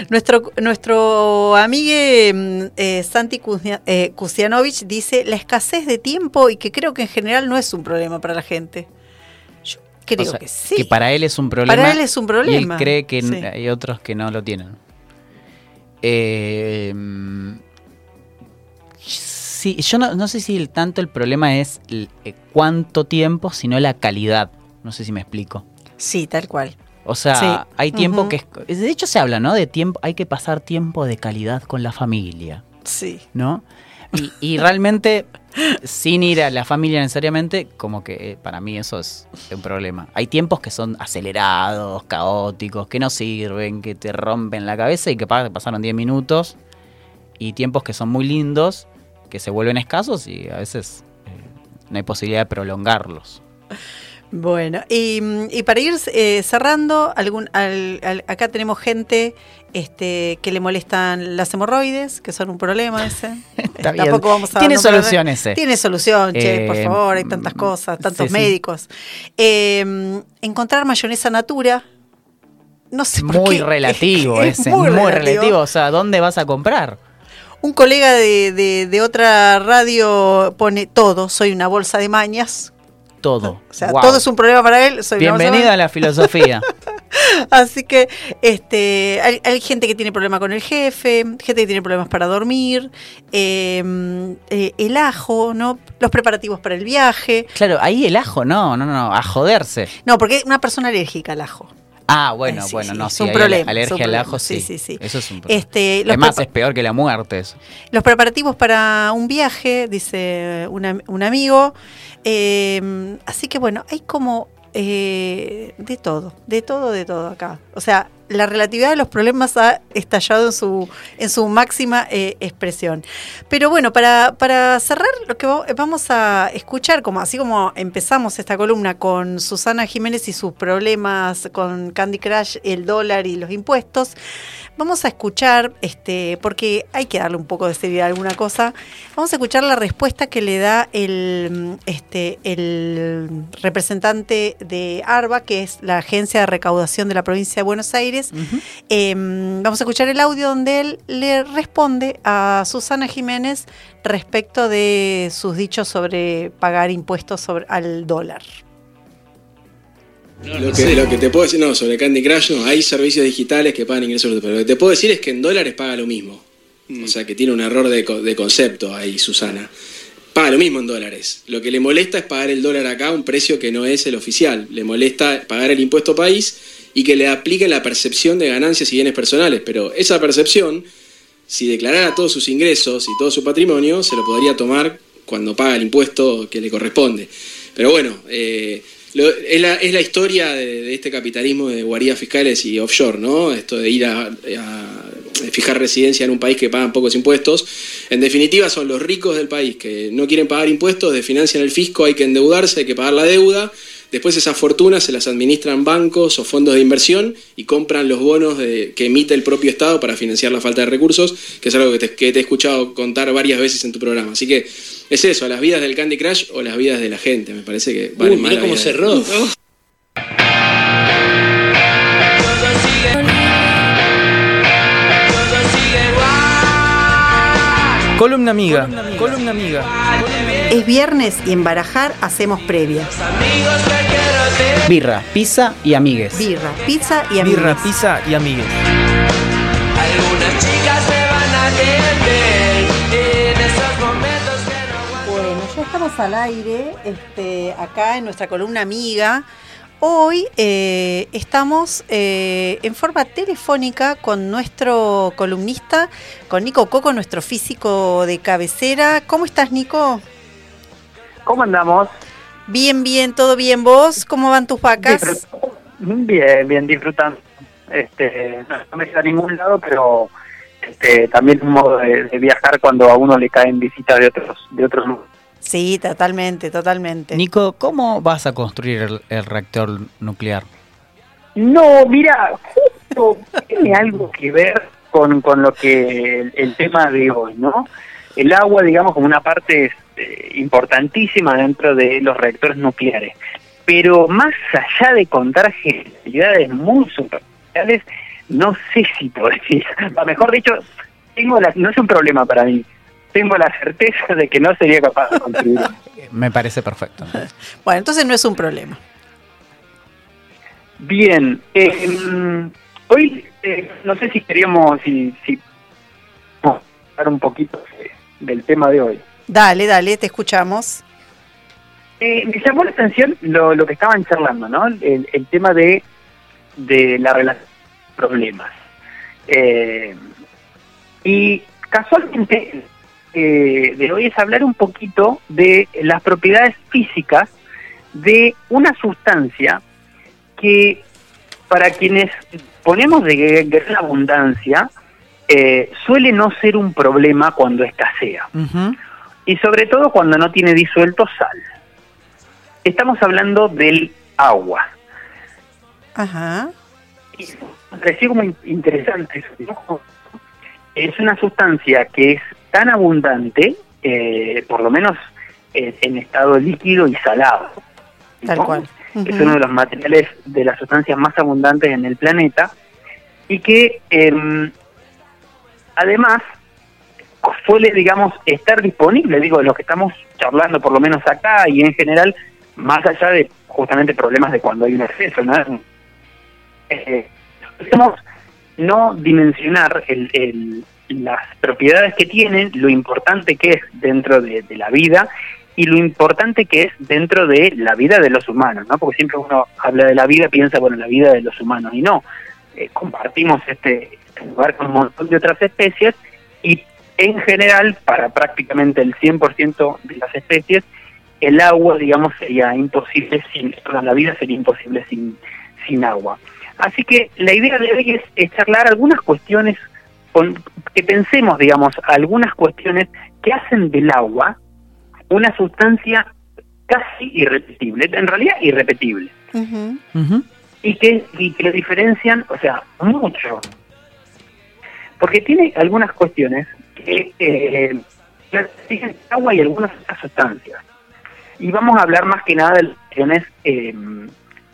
Nuestro, nuestro amigue mm, eh, Santi Kuznia- eh, Kusianovich dice la escasez de tiempo y que creo que en general no es un problema para la gente. Yo creo o sea, que sí. Que para él es un problema. Para él es un problema. Y él cree que Sí. hay otros que no lo tienen. Eh, sí, yo no, no sé si el- tanto el problema es el- cuánto tiempo, sino la calidad. No sé si me explico. Sí, tal cual. O sea, Sí. hay tiempo que es. De hecho, se habla, ¿no? De tiempo. Hay que pasar tiempo de calidad con la familia, Sí. ¿no? Y, y realmente, sin ir a la familia necesariamente, como que eh, para mí eso es un problema. Hay tiempos que son acelerados, caóticos, que no sirven, que te rompen la cabeza y que pa- pasaron 10 minutos. Y tiempos que son muy lindos, que se vuelven escasos y a veces eh, no hay posibilidad de prolongarlos. Bueno, y, y para ir eh, cerrando, algún, al- al- acá tenemos gente este, que le molestan las hemorroides, que son un problema ese. Está bien. Tampoco vamos a Tiene solución ese. Tiene solución, che, por Eh, favor, hay tantas cosas, tantos sí, sí. médicos. Eh, encontrar mayonesa natura. No sé por Muy qué. relativo Es ese, muy muy, relativo. relativo. O sea, ¿dónde vas a comprar? Un colega de, de- de otra radio pone todo, soy una bolsa de mañas. Todo. O sea, Wow. todo es un problema para él. Soy Bienvenida a la filosofía. Así que este, hay, hay gente que tiene problemas con el jefe, gente que tiene problemas para dormir, eh, eh, el ajo, ¿no? Los preparativos para el viaje. claro, ahí el ajo, no, no, no, a joderse. No, porque hay una persona alérgica al ajo. Ah, bueno, sí, bueno, sí, no, es sí, un problema, alergia un al ajo, sí. sí, sí. Eso es un problema. Este, Además, es peor que la muerte eso. Los preparativos para un viaje, dice un, un amigo. Eh, así que bueno, hay como eh, de todo, de todo, de todo acá. O sea, la relatividad de los problemas ha estallado en su, en su máxima eh, expresión. Pero bueno, para, para cerrar, lo que va- vamos a escuchar, como así como empezamos esta columna con Susana Jiménez y sus problemas con Candy Crush, el dólar y los impuestos, vamos a escuchar, este, porque hay que darle un poco de seriedad a alguna cosa, vamos a escuchar la respuesta que le da el, este, el representante de ARBA, que es la agencia de recaudación de la provincia de Buenos Aires. Eh, vamos a escuchar el audio donde él le responde a Susana Jiménez respecto de sus dichos sobre pagar impuestos sobre, al dólar. Lo que, lo que te puedo decir, no, sobre Candy Crush, no, hay servicios digitales que pagan ingresos, pero lo que te puedo decir es que en dólares paga lo mismo. O sea que tiene un error de concepto ahí, Susana. Paga lo mismo en dólares. Lo que le molesta es pagar el dólar acá a un precio que no es el oficial. Le molesta pagar el impuesto país y que le apliquen la percepción de ganancias y bienes personales. Pero esa percepción, si declarara todos sus ingresos y todo su patrimonio, se lo podría tomar cuando paga el impuesto que le corresponde. Pero bueno, eh, es, la, es la historia de, este capitalismo de guaridas fiscales y offshore, ¿no? Esto de ir a, a fijar residencia en un país que pagan pocos impuestos. En definitiva, son los ricos del país que no quieren pagar impuestos, desfinancian el fisco, hay que endeudarse, hay que pagar la deuda. Después esas fortunas se las administran bancos o fondos de inversión y compran los bonos de- que emite el propio Estado para financiar la falta de recursos, que es algo que te, que te he escuchado contar varias veces en tu programa. Así que es eso, las vidas del Candy Crush o las vidas de la gente. Me parece que valen Uy, más cómo vida de- cerró. Columna amiga, columna amiga. Es viernes y en Barajar hacemos previa. Birra, pizza y amigues. Birra, pizza y amigos. Birra, pizza y amigues. Bueno, ya estamos al aire, este, acá en nuestra columna amiga. Hoy eh, estamos eh, en forma telefónica con nuestro columnista, con Nico Coco, nuestro físico de cabecera. ¿Cómo estás, Nico? ¿Cómo andamos? Bien, bien, todo bien. ¿Vos? ¿Cómo van tus vacas? Disfrut- Bien, bien, disfrutando. Este, no, me ido a ningún lado, pero este, también un modo de, de viajar cuando a uno le caen visitas de otros de otros lugares. Sí, totalmente, totalmente. Nico, ¿cómo vas a construir el, el reactor nuclear? No, mira, justo tiene algo que ver con, con lo que el, el tema de hoy, ¿no? El agua, digamos, como una parte eh, importantísima dentro de los reactores nucleares. Pero más allá de contar generalidades muy superficiales, no sé si podría, o mejor dicho, tengo la, no es un problema para mí, tengo la certeza de que no sería capaz de construir. Me parece perfecto. Bueno, entonces no es un problema. Bien, eh, hoy eh, no sé si queríamos, si, si hablar un poquito de- del tema de hoy. Dale, dale, te escuchamos. Eh, me llamó la atención lo, lo que estaban charlando, ¿no? El, el tema de, de la relación problemas. Eh, y casualmente, eh, de hoy es hablar un poquito de las propiedades físicas de una sustancia que para quienes ponemos de gran abundancia eh, suele no ser un problema cuando escasea Ujú. Y sobre todo cuando no tiene disuelto sal. Estamos hablando del agua. Ajá. Y pareció como in- interesante. Es una sustancia que es tan abundante, eh, por lo menos eh, en estado líquido y salado. Tal cual. Es uno de los materiales de las sustancias más abundantes en el planeta y que em, además suele, digamos, estar disponible, digo, lo que estamos charlando por lo menos acá y en general, más allá de justamente problemas de cuando hay un exceso, ¿no? Eh, no dimensionar el, el- las propiedades que tienen, lo importante que es dentro de, de la vida y lo importante que es dentro de la vida de los humanos, ¿no? Porque siempre uno habla de la vida, piensa, bueno, la vida de los humanos, y no. Eh, compartimos este lugar con un montón de otras especies y en general, para prácticamente el 100% de las especies, el agua, digamos, sería imposible sin, perdón, la vida sería imposible sin, sin agua. Así que la idea de hoy es, es charlar algunas cuestiones, con, que pensemos, digamos, algunas cuestiones que hacen del agua una sustancia casi irrepetible, en realidad irrepetible, y que, y que lo diferencian, o sea, mucho. Porque tiene algunas cuestiones que eh, agua y algunas otras sustancias. Y vamos a hablar más que nada de las cuestiones eh,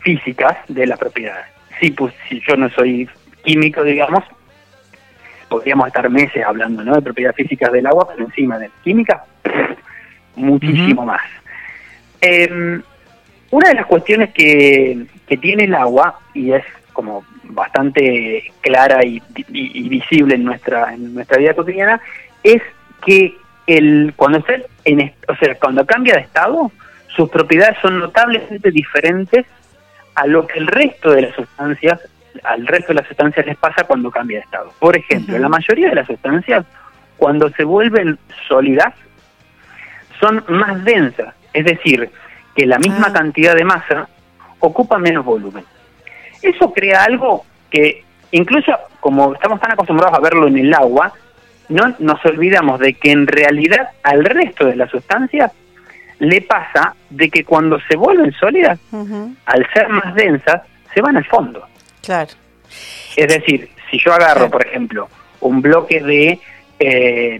físicas de la propiedad. Sí, pues si yo no soy químico, digamos, podríamos estar meses hablando ¿no? de propiedades físicas del agua, pero encima de química, muchísimo más. Eh, una de las cuestiones que, que tiene el agua, y es como bastante clara y, y- y visible en nuestra, en nuestra vida cotidiana, es que el, cuando, está en, o sea, cuando cambia de estado, sus propiedades son notablemente diferentes a lo que el resto de las sustancias, al resto de las sustancias les pasa cuando cambia de estado. Por ejemplo, la mayoría de las sustancias, cuando se vuelven sólidas, son más densas, es decir, que la misma Ah. cantidad de masa ocupa menos volumen. Eso crea algo que incluso como estamos tan acostumbrados a verlo en el agua, no nos olvidamos de que en realidad al resto de las sustancias le pasa de que cuando se vuelven sólidas, al ser más densas, se van al fondo. Claro. Es decir, si yo agarro, Claro. por ejemplo, un bloque de eh,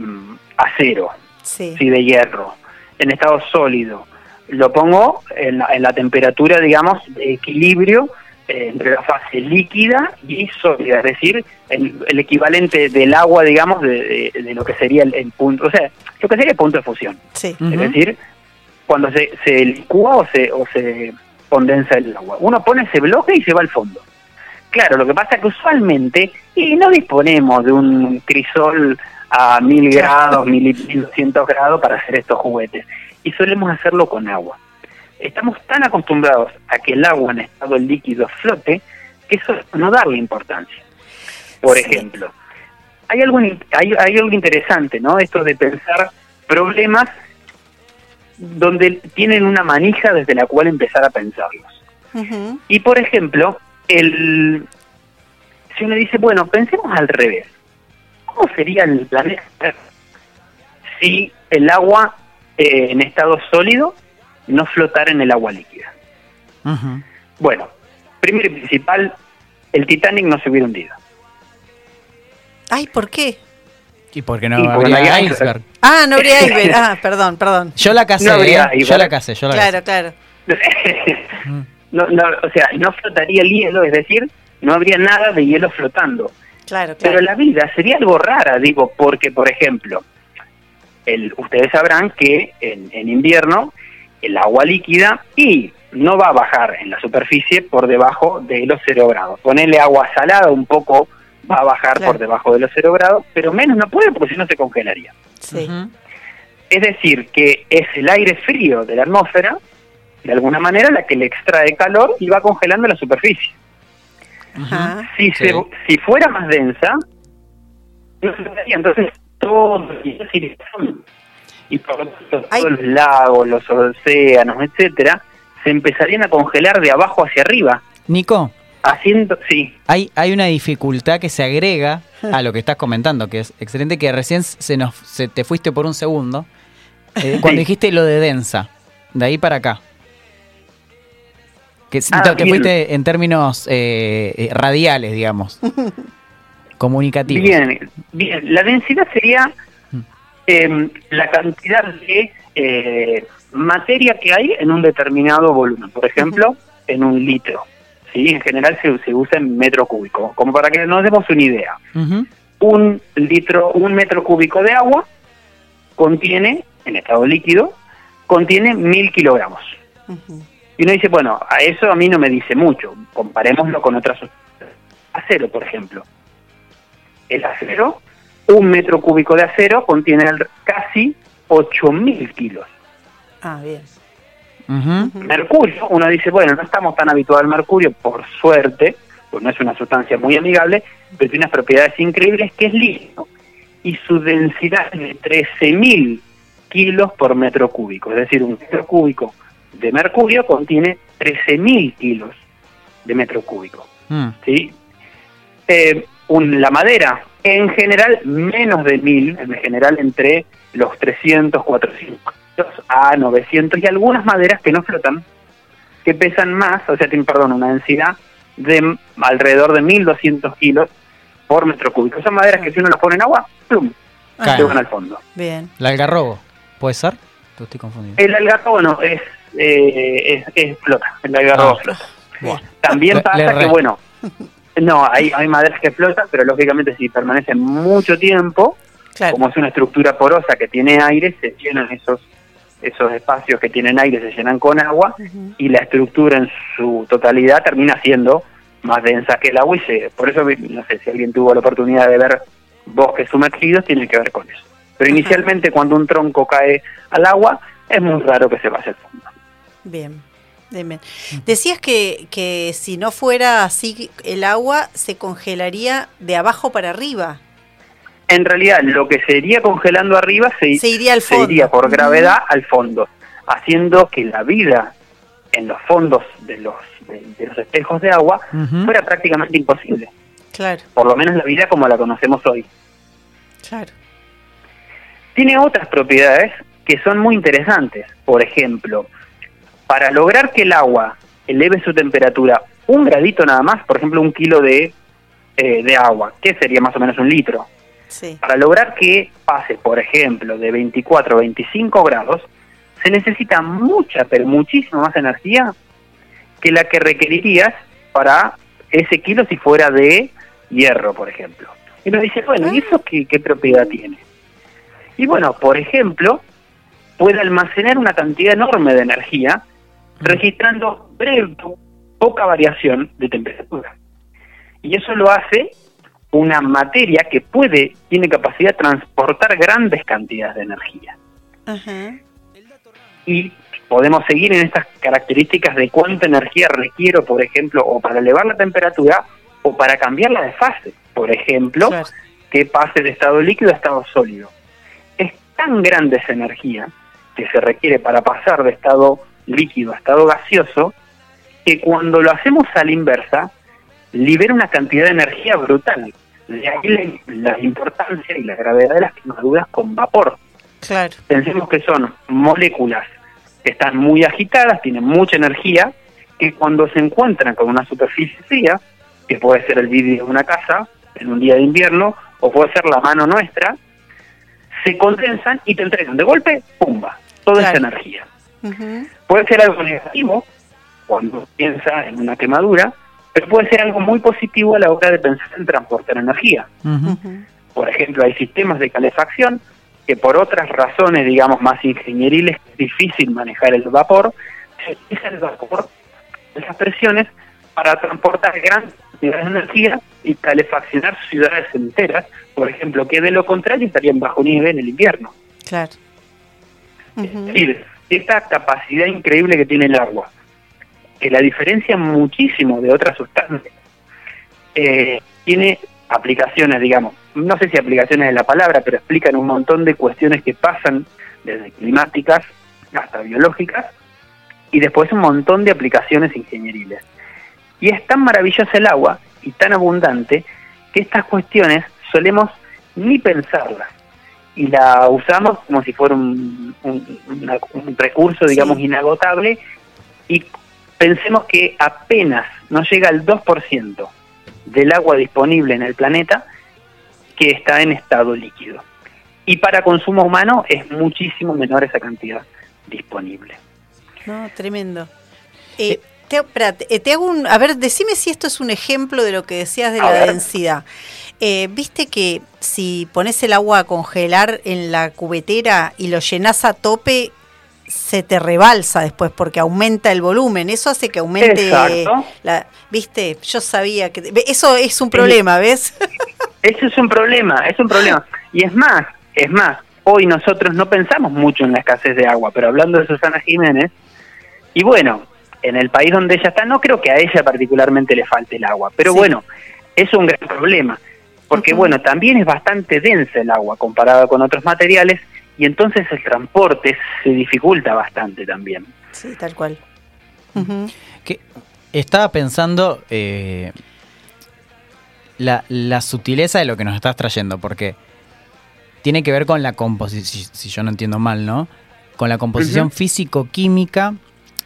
acero, Sí. sí, de hierro, en estado sólido. Lo pongo en la, en la temperatura, digamos, de equilibrio entre la fase líquida y sólida, es decir, el, el equivalente del agua, digamos, de, de- de lo que sería el, el punto, o sea, lo que sería el punto de fusión. Sí. Es decir, cuando se, se licúa o se, o se condensa el agua. Uno pone ese bloque y se va al fondo. Claro, lo que pasa es que usualmente y no disponemos de un crisol a mil grados, mil y mil doscientos grados para hacer estos juguetes. Y solemos hacerlo con agua. Estamos tan acostumbrados a que el agua en estado líquido flote que eso no darle importancia. Por Sí. ejemplo, hay algo, hay, hay algo interesante, ¿no? Esto de pensar problemas donde tienen una manija desde la cual empezar a pensarlos. Y por ejemplo, el si uno dice, bueno, pensemos al revés. ¿Cómo sería el planeta si el agua eh, en estado sólido no flotara en el agua líquida? Bueno, primero y principal, el Titanic no se hubiera hundido. Ay, ¿por qué? ¿Y por qué no Y porque no habría hay iceberg? Ah, no habría iceberg. Ah, perdón, perdón. Yo la casé, No habría ¿eh? Yo la casé, yo la Claro, claro. No, no, o sea, no flotaría el hielo, es decir, no habría nada de hielo flotando. Claro, Pero claro. la vida sería algo rara, digo, porque, por ejemplo, el, ustedes sabrán que en, en invierno el agua líquida y no va a bajar en la superficie por debajo de los 0 grados. Ponerle agua salada un poco va a bajar Claro. por debajo de los 0 grados, pero menos no puede porque si no se congelaría. Sí. Es decir, que es el aire frío de la atmósfera, de alguna manera, la que le extrae calor y va congelando la superficie. Ajá. Si, Sí. se, si fuera más densa, no flotaría. Entonces, todo y por lo tanto, todos los lagos, los océanos, etcétera, se empezarían a congelar de abajo hacia arriba. Nico, Haciendo, sí, hay, hay una dificultad que se agrega a lo que estás comentando, que es excelente, que recién se nos se te fuiste por un segundo. eh, cuando dijiste lo de densa, de ahí para acá. Que Ah, te, te bien. fuiste en términos eh, eh, radiales, digamos. Comunicativos. Bien, bien. La densidad sería eh, la cantidad de eh, materia que hay en un determinado volumen. Por ejemplo, en un litro. ¿sí? En general se, se usa en metro cúbico. Como para que nos demos una idea. Un litro, un metro cúbico de agua contiene, en estado líquido, contiene mil kilogramos. Y uno dice, bueno, a eso a mí no me dice mucho. Comparémoslo con otras sustancias. Acero, por ejemplo. El acero, un metro cúbico de acero contiene casi 8.000 kilos. Ah, bien. Mercurio, uno dice, bueno, no estamos tan habituados al mercurio, por suerte, pues no es una sustancia muy amigable, pero tiene unas propiedades increíbles que es líquido. Y su densidad es de 13.000 kilos por metro cúbico. Es decir, un metro cúbico de mercurio contiene 13.000 kilos de metro cúbico. Mm. ¿sí? Eh, un- la madera, en general menos de 1000, en general entre los 300, 400 a 900 y algunas maderas que no flotan, que pesan más, o sea, tienen, perdón, una densidad de alrededor de 1200 kilos por metro cúbico. Son maderas que si uno las pone en agua, plum, Caen. se van al fondo. Bien. El algarrobo, ¿puede ser? Estoy confundido. El algarrobo no, es, eh, es, es flota, el algarrobo Ah. flota. También Le- pasa le que, bueno, no, hay, hay maderas que flotan, pero lógicamente si permanecen mucho tiempo, Claro. como es una estructura porosa que tiene aire, se llenan esos esos espacios que tienen aire, se llenan con agua y la estructura en su totalidad termina siendo más densa que el agua y se, por eso, no sé, si alguien tuvo la oportunidad de ver bosques sumergidos, tiene que ver con eso. Pero inicialmente cuando un tronco cae al agua, es muy raro que se vaya al fondo. Bien. Bien. Decías que, que si no fuera así el agua se congelaría de abajo para arriba. En realidad, lo que se iría congelando arriba se, Se iría al se fondo. iría por gravedad al fondo, haciendo que la vida en los fondos de los, de, de los espejos de agua fuera prácticamente imposible. Claro, Por lo menos la vida como la conocemos hoy. claro. Tiene otras propiedades que son muy interesantes. Por ejemplo, para lograr que el agua eleve su temperatura un gradito nada más, por ejemplo, un kilo de, eh, de agua, que sería más o menos un litro, Sí. para lograr que pase, por ejemplo, de 24 a 25 grados, se necesita mucha, pero muchísima más energía que la que requerirías para ese kilo si fuera de hierro, por ejemplo. Y nos dice, bueno, ¿y eso qué, qué propiedad tiene? Y bueno, por ejemplo, puede almacenar una cantidad enorme de energía registrando breve, po- poca variación de temperatura. Y eso lo hace una materia que puede, tiene capacidad de transportar grandes cantidades de energía. Ajá. Y podemos seguir en estas características de cuánta energía requiero, por ejemplo, o para elevar la temperatura o para cambiarla de fase. Por ejemplo, Claro. que pase de estado líquido a estado sólido. Es tan grande esa energía que se requiere para pasar de estado líquido a estado gaseoso que cuando lo hacemos a la inversa, libera una cantidad de energía brutal. De ahí la, la importancia y la gravedad de las quemaduras con vapor. Claro. Pensemos que son moléculas que están muy agitadas, tienen mucha energía, que cuando se encuentran con una superficie fría, que puede ser el vidrio de una casa en un día de invierno, o puede ser la mano nuestra, se condensan y te entregan de golpe, ¡pumba! Toda Claro. esa energía. Puede ser algo negativo cuando piensa en una quemadura, pero puede ser algo muy positivo a la hora de pensar en transportar energía. Por ejemplo, hay sistemas de calefacción que por otras razones, digamos, más ingenieriles, es difícil manejar el vapor, se utiliza el vapor, esas presiones, para transportar grandes cantidades de energía y calefaccionar ciudades enteras, por ejemplo, que de lo contrario estarían bajo nieve en el invierno. Claro. Es decir, esta capacidad increíble que tiene el agua, que la diferencia muchísimo de otras sustancias, eh, tiene aplicaciones, digamos, no sé si aplicaciones es la palabra, pero explican un montón de cuestiones que pasan desde climáticas hasta biológicas y después un montón de aplicaciones ingenieriles. Y es tan maravillosa el agua y tan abundante que estas cuestiones solemos ni pensarlas y la usamos como si fuera un, un- una- un recurso, digamos, Sí. inagotable y pensemos que apenas nos llega el 2% del agua disponible en el planeta que está en estado líquido. Y para consumo humano es muchísimo menor esa cantidad disponible. No, tremendo. Eh, te, espera, te- eh, te hago un, a ver, decime si esto es un ejemplo de lo que decías de A la ver. densidad. Eh, Viste que si pones el agua a congelar en la cubetera y lo llenas a tope, se te rebalsa después porque aumenta el volumen. Eso hace que aumente Exacto. la. Viste, yo sabía que. Eso es un problema, ¿ves? Eso es un problema, es un problema. Y es más, es más, hoy nosotros no pensamos mucho en la escasez de agua, pero hablando de Susana Jiménez, y bueno, en el país donde ella está, no creo que a ella particularmente le falte el agua, pero Sí. bueno, es un gran problema, porque bueno, también es bastante densa el agua comparada con otros materiales, y entonces el transporte se dificulta bastante también. Sí, tal cual. Que estaba pensando eh, la, la sutileza de lo que nos estás trayendo, porque tiene que ver con la composición, si, si yo no entiendo mal, ¿no? Con la composición físico-química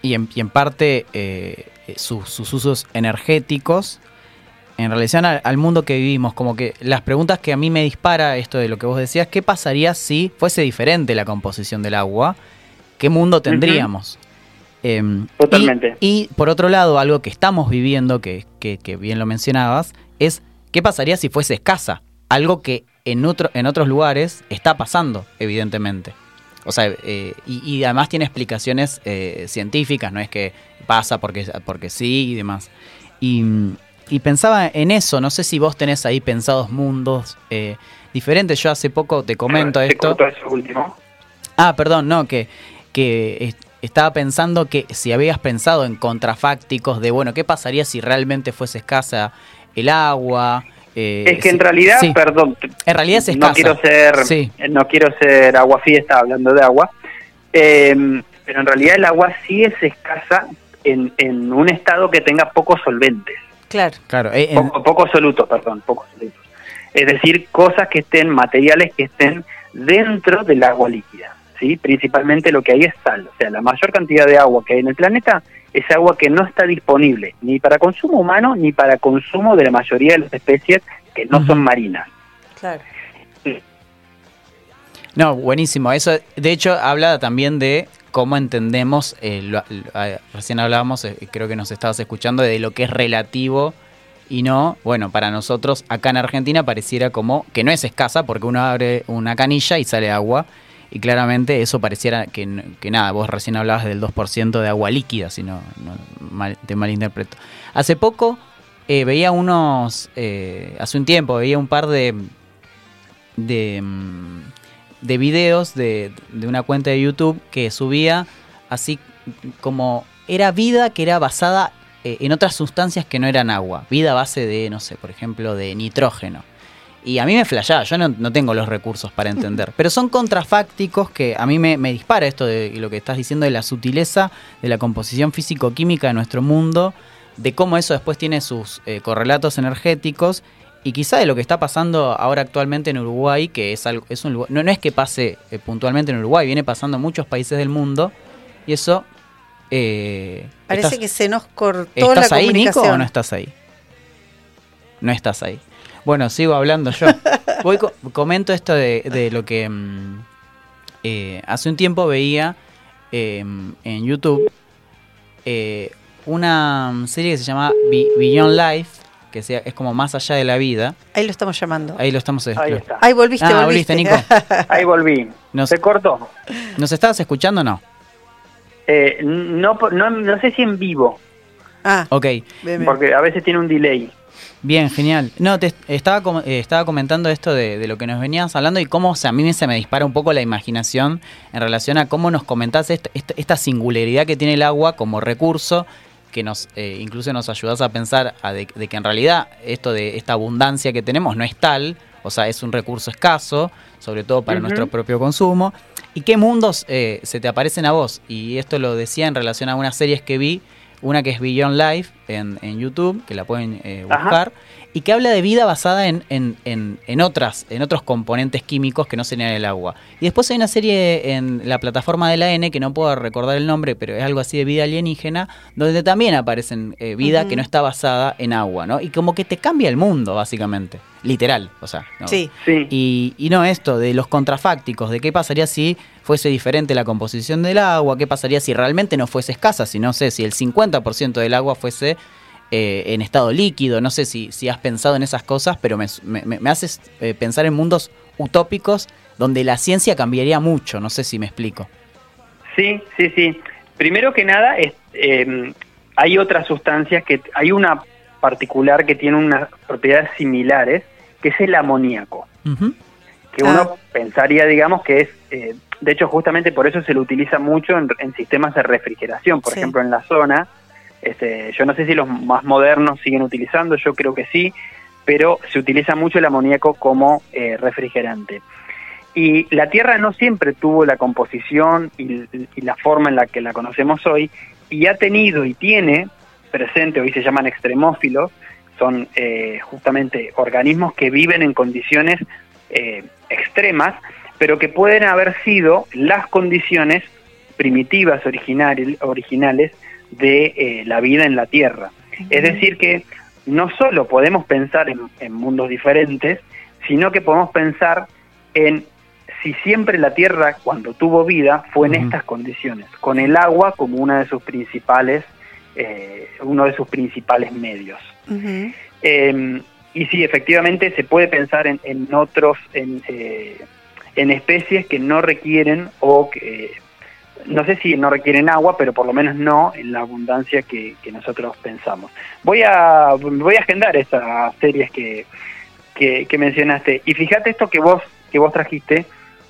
y en, y en parte eh, sus, sus usos energéticos en relación al, al mundo que vivimos. Como que las preguntas que a mí me dispara esto de lo que vos decías, ¿qué pasaría si fuese diferente la composición del agua? ¿Qué mundo tendríamos? Em, Totalmente. Y, y, por otro lado, algo que estamos viviendo, que, que- que bien lo mencionabas, es qué pasaría si fuese escasa. Algo que en, otro, en otros lugares está pasando, evidentemente. O sea, eh, y, y además tiene explicaciones eh, científicas, no es que pasa porque, porque sí y demás. Y, y pensaba en eso, no sé si vos tenés ahí pensados mundos eh, diferentes. Yo hace poco te comento Se esto. eso último. Ah, perdón, no, que, que es- estaba pensando que si habías pensado en contrafácticos de, bueno, ¿qué pasaría si realmente fuese escasa el agua? Eh, Es que en realidad, sí, perdón, en realidad es escasa. no quiero ser Sí. no quiero ser agua fiesta hablando de agua, eh, pero en realidad el agua sí es escasa en, en un estado que tenga pocos solventes, Claro. Claro, eh, en- poco- pocos solutos, perdón, pocos solutos. Es decir, cosas que estén, materiales que estén dentro del agua líquida, ¿sí? Principalmente lo que hay es sal, o sea, la mayor cantidad de agua que hay en el planeta es agua que no está disponible ni para consumo humano ni para consumo de la mayoría de las especies que no son marinas. Claro. No, buenísimo. Eso, de hecho, habla también de cómo entendemos, eh, eh, recién hablábamos, eh, creo que nos estabas escuchando, de lo que es relativo y no, bueno, para nosotros acá en Argentina pareciera como que no es escasa porque uno abre una canilla y sale agua y claramente eso pareciera que, nada, vos recién hablabas del 2% de agua líquida, si no, mal- te malinterpreto. Hace poco veía unos, hace un tiempo, veía un par de, de, mm, de videos de, de una cuenta de YouTube que subía así como era vida que era basada eh, en otras sustancias que no eran agua. Vida a base de, no sé, por ejemplo, de nitrógeno. Y a mí me flashaba, yo no, no tengo los recursos para entender. Pero son contrafácticos que a mí me, me dispara esto de lo que estás diciendo de la sutileza de la composición físico-química de nuestro mundo, de cómo eso después tiene sus eh, correlatos energéticos y quizá de lo que está pasando ahora actualmente en Uruguay, que es algo, es un lugar, no, no es que pase eh, puntualmente en Uruguay, viene pasando en muchos países del mundo y eso... eh, Parece estás- que se nos cortó la ¿Estás ahí, Nico, o no estás ahí? No estás ahí. Bueno, sigo hablando yo. Voy co- comento esto de, de lo que mm, eh, hace un tiempo veía eh, en YouTube una serie que se llama Be- Beyond Life, que sea, es como más allá de la vida. Ahí lo estamos llamando. Ahí lo estamos. Ahí lo- está. Ahí volviste, Ah, volviste. volviste, Nico. Ahí volví. Nos, ¿Se cortó? ¿Nos estabas escuchando o no? Eh, no, no, no sé si en vivo, ah, Ok. bien, bien. porque a veces tiene un delay. Bien, genial. No, te estaba, com- eh, estaba comentando esto de, de lo que nos venías hablando y cómo o sea, a mí se me dispara un poco la imaginación en relación a cómo nos comentás esta singularidad que tiene el agua como recurso que nos eh, incluso nos ayudas a pensar a de, de que en realidad esto de esta abundancia que tenemos no es tal, o sea, es un recurso escaso, sobre todo para nuestro propio consumo. ¿Y qué mundos eh, se te aparecen a vos? Y esto lo decía en relación a unas series que vi, una que es Beyond Life en, en YouTube, que la pueden eh, Ajá. buscar, y que habla de vida basada en, en, en, en otras, en otros componentes químicos que no serían el agua. Y después hay una serie en la plataforma de la N, que no puedo recordar el nombre, pero es algo así de vida alienígena, donde también aparecen eh, vida que no está basada en agua, ¿no? Y como que te cambia el mundo, básicamente. Literal, o sea. ¿no? Sí. Sí. Y, y no esto de los contrafácticos, de qué pasaría si fuese diferente la composición del agua, qué pasaría si realmente no fuese escasa, si no sé, si el 50% del agua fuese eh, en estado líquido, no sé si, si has pensado en esas cosas, pero me, me- me haces eh, pensar en mundos utópicos donde la ciencia cambiaría mucho, no sé si me explico. Sí, sí, sí. Primero que nada, es, eh, hay otras sustancias que hay una particular que tiene unas propiedades similares, que es el amoníaco, Ujú. que Ah. uno pensaría, digamos, que es, eh, de hecho, justamente por eso se lo utiliza mucho en, en sistemas de refrigeración, por Sí. ejemplo, en la zona. Este, yo no sé si los más modernos siguen utilizando, yo creo que sí, pero se utiliza mucho el amoníaco como eh, refrigerante. Y la Tierra no siempre tuvo la composición y, la forma en la que la conocemos hoy, y ha tenido y tiene presente, hoy se llaman extremófilos, son eh, justamente organismos que viven en condiciones eh, extremas, pero que pueden haber sido las condiciones primitivas original- originales de eh, la vida en la Tierra. Es decir, que no solo podemos pensar en, en mundos diferentes, sino que podemos pensar en si siempre la Tierra, cuando tuvo vida, fue en estas condiciones, con el agua como una de sus principales, eh, uno de sus principales medios. Eh, y sí, efectivamente se puede pensar en, en otros, en, eh, en especies que no requieren o que, no sé si no requieren agua, pero por lo menos no en la abundancia que, que nosotros pensamos. Voy a, voy a agendar esas series que, que, que mencionaste. Y fíjate esto que vos, que vos trajiste,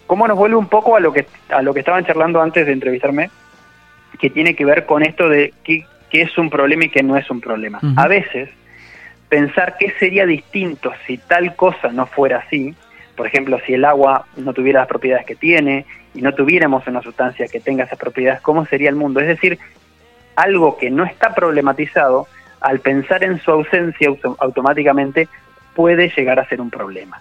cómo nos vuelve un poco a lo que, a lo que estaban charlando antes de entrevistarme, que tiene que ver con esto de qué, qué es un problema y qué no es un problema. A veces pensar qué sería distinto si tal cosa no fuera así, por ejemplo, si el agua no tuviera las propiedades que tiene y no tuviéramos una sustancia que tenga esas propiedades, ¿cómo sería el mundo? Es decir, algo que no está problematizado, al pensar en su ausencia auto- automáticamente puede llegar a ser un problema.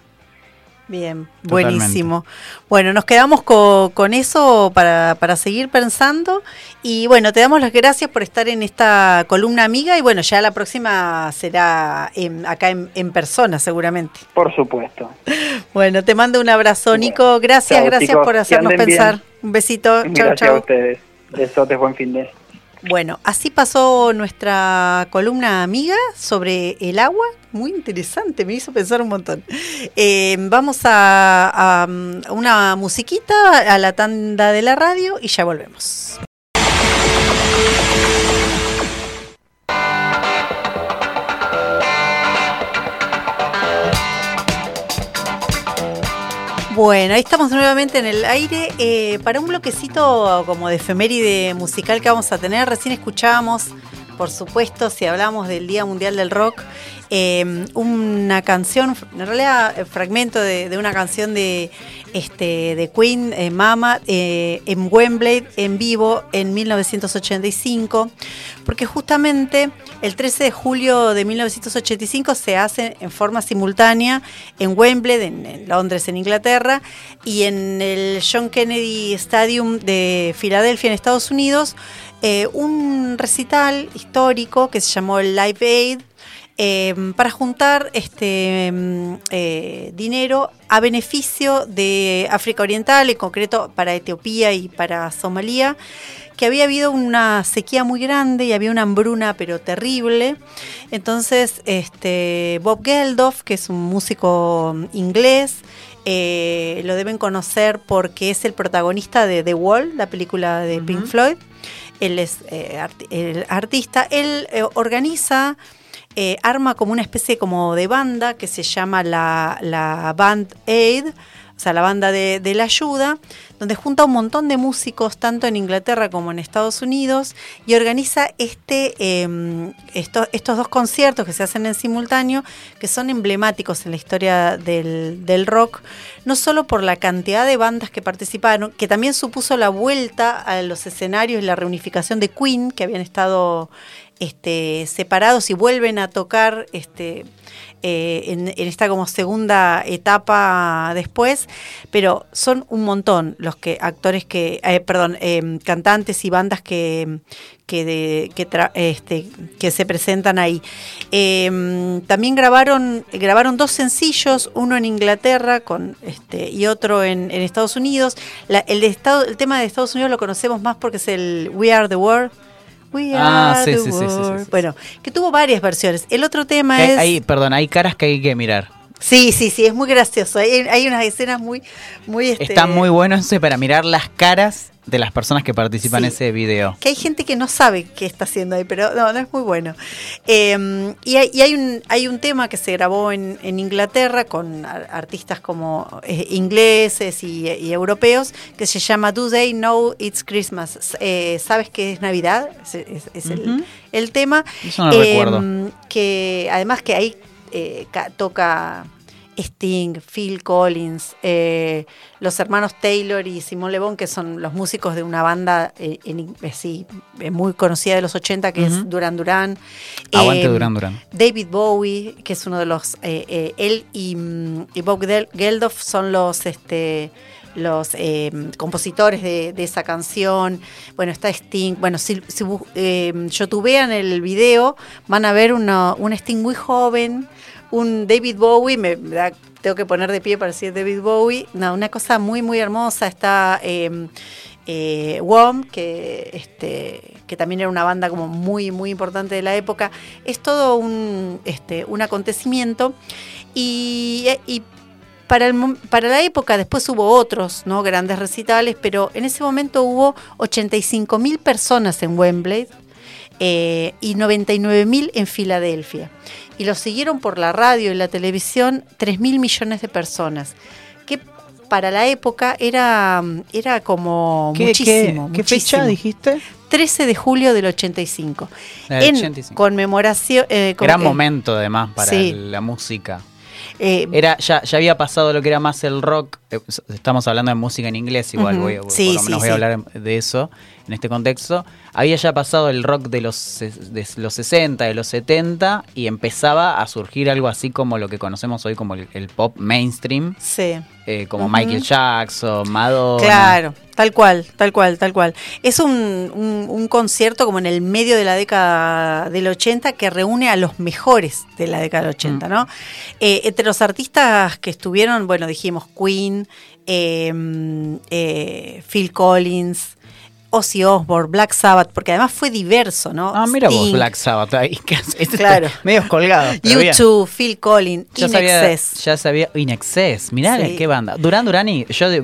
Bien, Totalmente. buenísimo. Bueno, nos quedamos co- con eso para, para seguir pensando. Y bueno, te damos las gracias por estar en esta columna amiga. Y bueno, ya la próxima será en- acá en, en persona, seguramente. Por supuesto. Bueno, te mando un abrazo, Nico. Gracias, chao, gracias chicos, por hacernos bien. pensar. Un besito. Chau, Gracias a chau. ustedes. Besotes, buen fin de Bueno, así pasó nuestra columna amiga sobre el agua. Muy interesante, me hizo pensar un montón. Eh, vamos a, um, una musiquita, a la tanda de la radio y ya volvemos. Bueno, ahí estamos nuevamente en el aire eh, para un bloquecito como de efeméride musical que vamos a tener. Recién escuchábamos, por supuesto, si hablamos del Día Mundial del Rock, eh, una canción, en realidad eh, fragmento de, una canción de, este, de Queen, eh, Mama, en Wembley en vivo en 1985, porque justamente el 13 de julio de 1985 se hace en forma simultánea en Wembley, en Londres, en Inglaterra, y en el John Kennedy Stadium de Filadelfia, en Estados Unidos, eh, un recital histórico que se llamó el Live Aid, eh, para juntar este mm, eh, dinero a beneficio de África Oriental, en concreto para Etiopía y para Somalia, que había habido una sequía muy grande y había una hambruna pero terrible. Entonces, este, Bob Geldof, que es un músico inglés, eh, lo deben conocer porque es el protagonista de The Wall, la película de Pink Floyd. Él es eh, el artista. Él eh, organiza eh, arma como una especie como de banda que se llama la, la Band Aid, o sea, la banda de, La Ayuda, donde junta un montón de músicos, tanto en Inglaterra como en Estados Unidos, y organiza este, esto- estos dos conciertos que se hacen en simultáneo, que son emblemáticos en la historia del, del rock, no solo por la cantidad de bandas que participaron, que también supuso la vuelta a los escenarios y la reunificación de Queen, que habían estado este, separados y vuelven a tocar este, eh, en, esta como segunda etapa después, pero son un montón los que actores que, eh, perdón, eh, cantantes y bandas que que, de- que, tra- este, que se presentan ahí. Eh, también grabaron grabaron dos sencillos, uno en Inglaterra con este y otro en, en Estados Unidos. La- el de Estado, el tema de Estados Unidos lo conocemos más porque es el We Are the World. We Ah, Are sí, the sí, sí, sí. Bueno, que tuvo varias versiones. El otro tema Que es hay- perdón, hay caras que hay que mirar. Sí, sí, sí, es muy gracioso. Hay, hay unas escenas muy, muy. Este, Está muy bueno para mirar las caras de las personas que participan en ese video. Que hay gente que no sabe qué está haciendo ahí, pero no, no es muy bueno. Eh, y hay, y hay un, hay un tema que se grabó en, en Inglaterra con ar- artistas como eh, ingleses y, y europeos que se llama Do They Know It's Christmas? Eh, ¿Sabes que es Navidad? Es, es- es el, tema. Eso no Eh, recuerdo. Que además que ahí eh, ca- toca Sting, Phil Collins, eh, los hermanos Taylor y Simon Le Bon, que son los músicos de una banda eh, en- eh, sí, muy conocida de los 80, que es Duran Duran. Aguante Eh, Duran Duran. David Bowie, que es uno de los, él y, mm, y Bob Gel- Geldof son los, este, los eh, compositores de, de esa canción. Bueno, está Sting. Bueno, si, si eh, youtubean el video, van a ver una, un Sting muy joven, un David Bowie, me, da- tengo que poner de pie para decir David Bowie. No, una cosa muy, muy hermosa. Está eh, eh, WOM, que, este, que también era una banda como muy, muy importante de la época. Es todo un, este, un acontecimiento. Y, y para, el para la época después hubo otros ¿no? grandes recitales, pero en ese momento hubo 85 mil personas en Wembley eh, y 99 mil en Filadelfia. Y lo siguieron por la radio y la televisión 3 mil millones de personas. Que para la época era, era como ¿Qué, muchísimo. qué- qué fecha dijiste? 13 de julio del 85. Del en 85. conmemoración. eh, con- Gran eh, momento además para sí. la música. eh, Era, ya, ya había pasado lo que era más el rock. eh, Estamos hablando de música en inglés, igual voy, a- Sí, por lo sí, menos voy sí. a hablar de eso en este contexto. Había ya pasado el rock de los, de los 60, de los 70, y empezaba a surgir algo así como lo que conocemos hoy como el, el pop mainstream, sí. eh, como. Michael Jackson, Madonna. Claro, tal cual, tal cual, tal cual. Es un, un- un concierto como en el medio de la década del 80 que reúne a los mejores de la década del 80, ¿no? Eh, entre los artistas que estuvieron, bueno, dijimos Queen, eh, eh, Phil Collins, Ozzy Osbourne, Black Sabbath, porque además fue diverso, ¿no? Ah, mira vos, Black Sabbath. ahí. Este Claro. está medio colgado. U2, Phil Collins, Ya In sabía, Excess. ya sabía, In Excess, mirá Sí. qué banda. Durán Durani, yo, de-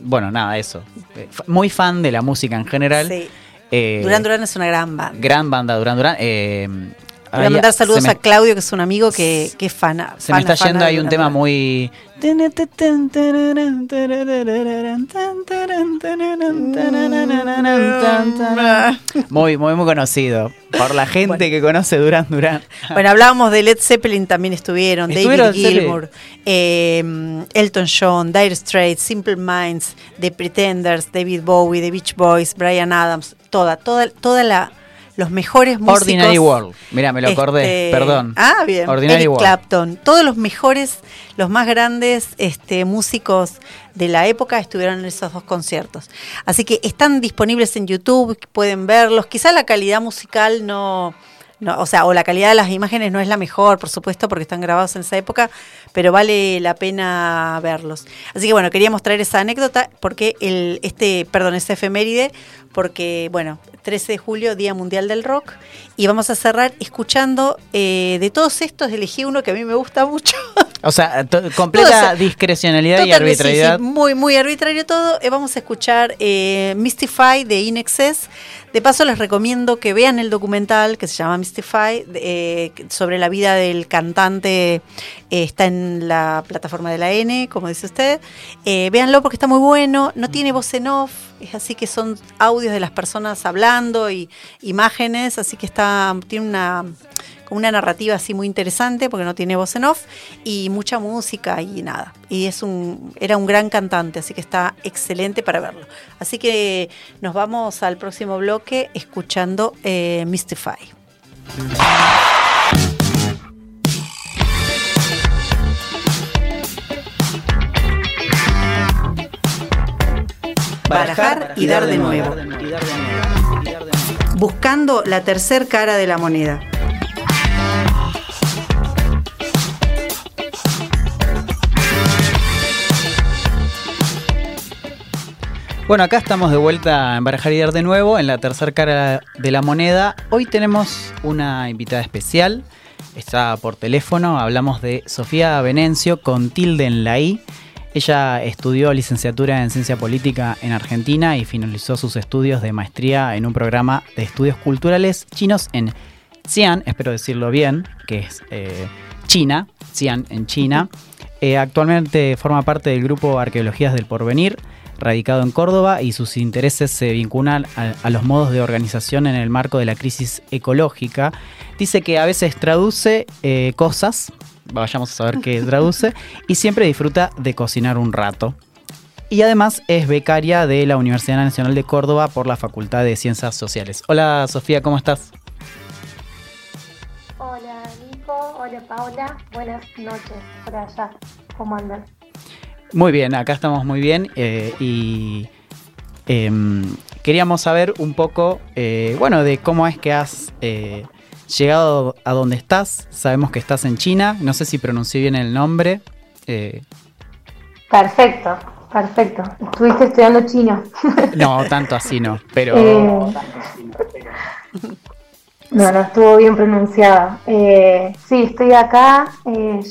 bueno, nada, eso. Eh, Muy fan de la música en general. Sí. Eh, Duran Duran es una gran banda. Gran banda, Durán Durán. Eh, Voy a ahí mandar saludos me, a Claudio, que es un amigo que, que es fana. Se me está yendo de ahí un tema muy... Muy, muy, muy conocido por la gente Bueno. que conoce Durán Durán. Bueno, hablábamos de Led Zeppelin, también estuvieron, Estuvieron, David. Gilmour, eh, Elton John, Dire Straits, Simple Minds, The Pretenders, David Bowie, The Beach Boys, Brian Adams, toda, toda, toda la los mejores músicos. Ordinary World. Mira, me lo acordé, Este, perdón. Ah, bien. Ordinary Eric World. Clapton. Todos los mejores, los más grandes este, músicos de la época estuvieron en esos dos conciertos. Así que están disponibles en YouTube, pueden verlos. Quizá la calidad musical no, no, o sea, o la calidad de las imágenes no es la mejor, por supuesto, porque están grabados en esa época, pero vale la pena verlos. Así que bueno, queríamos traer esa anécdota porque el, este, perdón, esa efeméride, porque, bueno, 13 de julio, Día Mundial del Rock, y vamos a cerrar escuchando, eh, de todos estos elegí uno que a mí me gusta mucho. O sea, completa Todo discrecionalidad y sí, arbitrariedad. sí, muy, muy arbitrario todo. Eh, vamos a escuchar eh, Mystify de Inexcess. De paso les recomiendo que vean el documental que se llama Mystify sobre la vida del cantante. está en la plataforma de la N, como dice usted. Véanlo porque está muy bueno. No tiene voz en off. Es así que son de las personas hablando y imágenes. Así que está tiene una una narrativa así muy interesante porque no tiene voz en off y mucha música y nada. Y es un era un gran cantante, así que está excelente para verlo. Así que nos vamos al próximo bloque escuchando eh, Mystify. Barajar y dar de nuevo. Buscando la tercer cara de la moneda. Bueno, acá estamos de vuelta en Barajar y Dar de nuevo, en la tercera cara de la moneda. Hoy tenemos una invitada especial, está por teléfono, hablamos de Sofía Venencio con tilde en la I. Ella estudió licenciatura en Ciencia Política en Argentina y finalizó sus estudios de maestría en un programa de estudios culturales chinos en Xi'an, espero decirlo bien, que es eh, China, Xi'an en China. Eh, actualmente forma parte del grupo Arqueologías del Porvenir, radicado en Córdoba, y sus intereses se vinculan a, a los modos de organización en el marco de la crisis ecológica. Dice que a veces traduce eh, cosas, vayamos a saber qué traduce, y siempre disfruta de cocinar un rato. Y además es becaria de la Universidad Nacional de Córdoba por la Facultad de Ciencias Sociales. Hola Sofía, ¿cómo estás? Hola Nico, hola Paula, buenas noches por allá, ¿cómo andan? Muy bien, acá estamos muy bien eh, y em, queríamos saber un poco, eh, bueno, de cómo es que has eh, llegado a donde estás. Sabemos que estás en China, no sé si pronuncié bien el nombre. eh, Perfecto, perfecto. Estuviste estudiando chino. no, tanto así no, pero Eh, no, no estuvo bien pronunciado. Eh, sí, estoy acá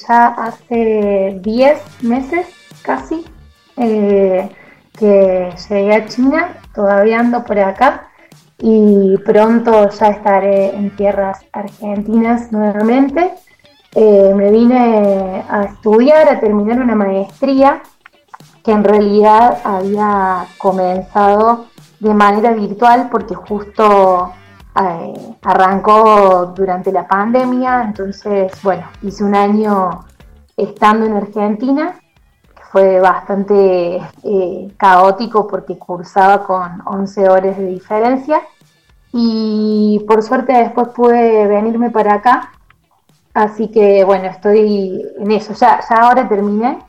ya hace 10 meses casi que llegué a China, todavía ando por acá y pronto ya estaré en tierras argentinas nuevamente. Eh, me vine a estudiar, a terminar una maestría que en realidad había comenzado de manera virtual porque justo eh, arrancó durante la pandemia, entonces bueno, hice un año estando en Argentina, fue bastante eh, caótico porque cursaba con 11 horas de diferencia. Y por suerte después pude venirme para acá, así que bueno, estoy en eso, ya, ya ahora terminé.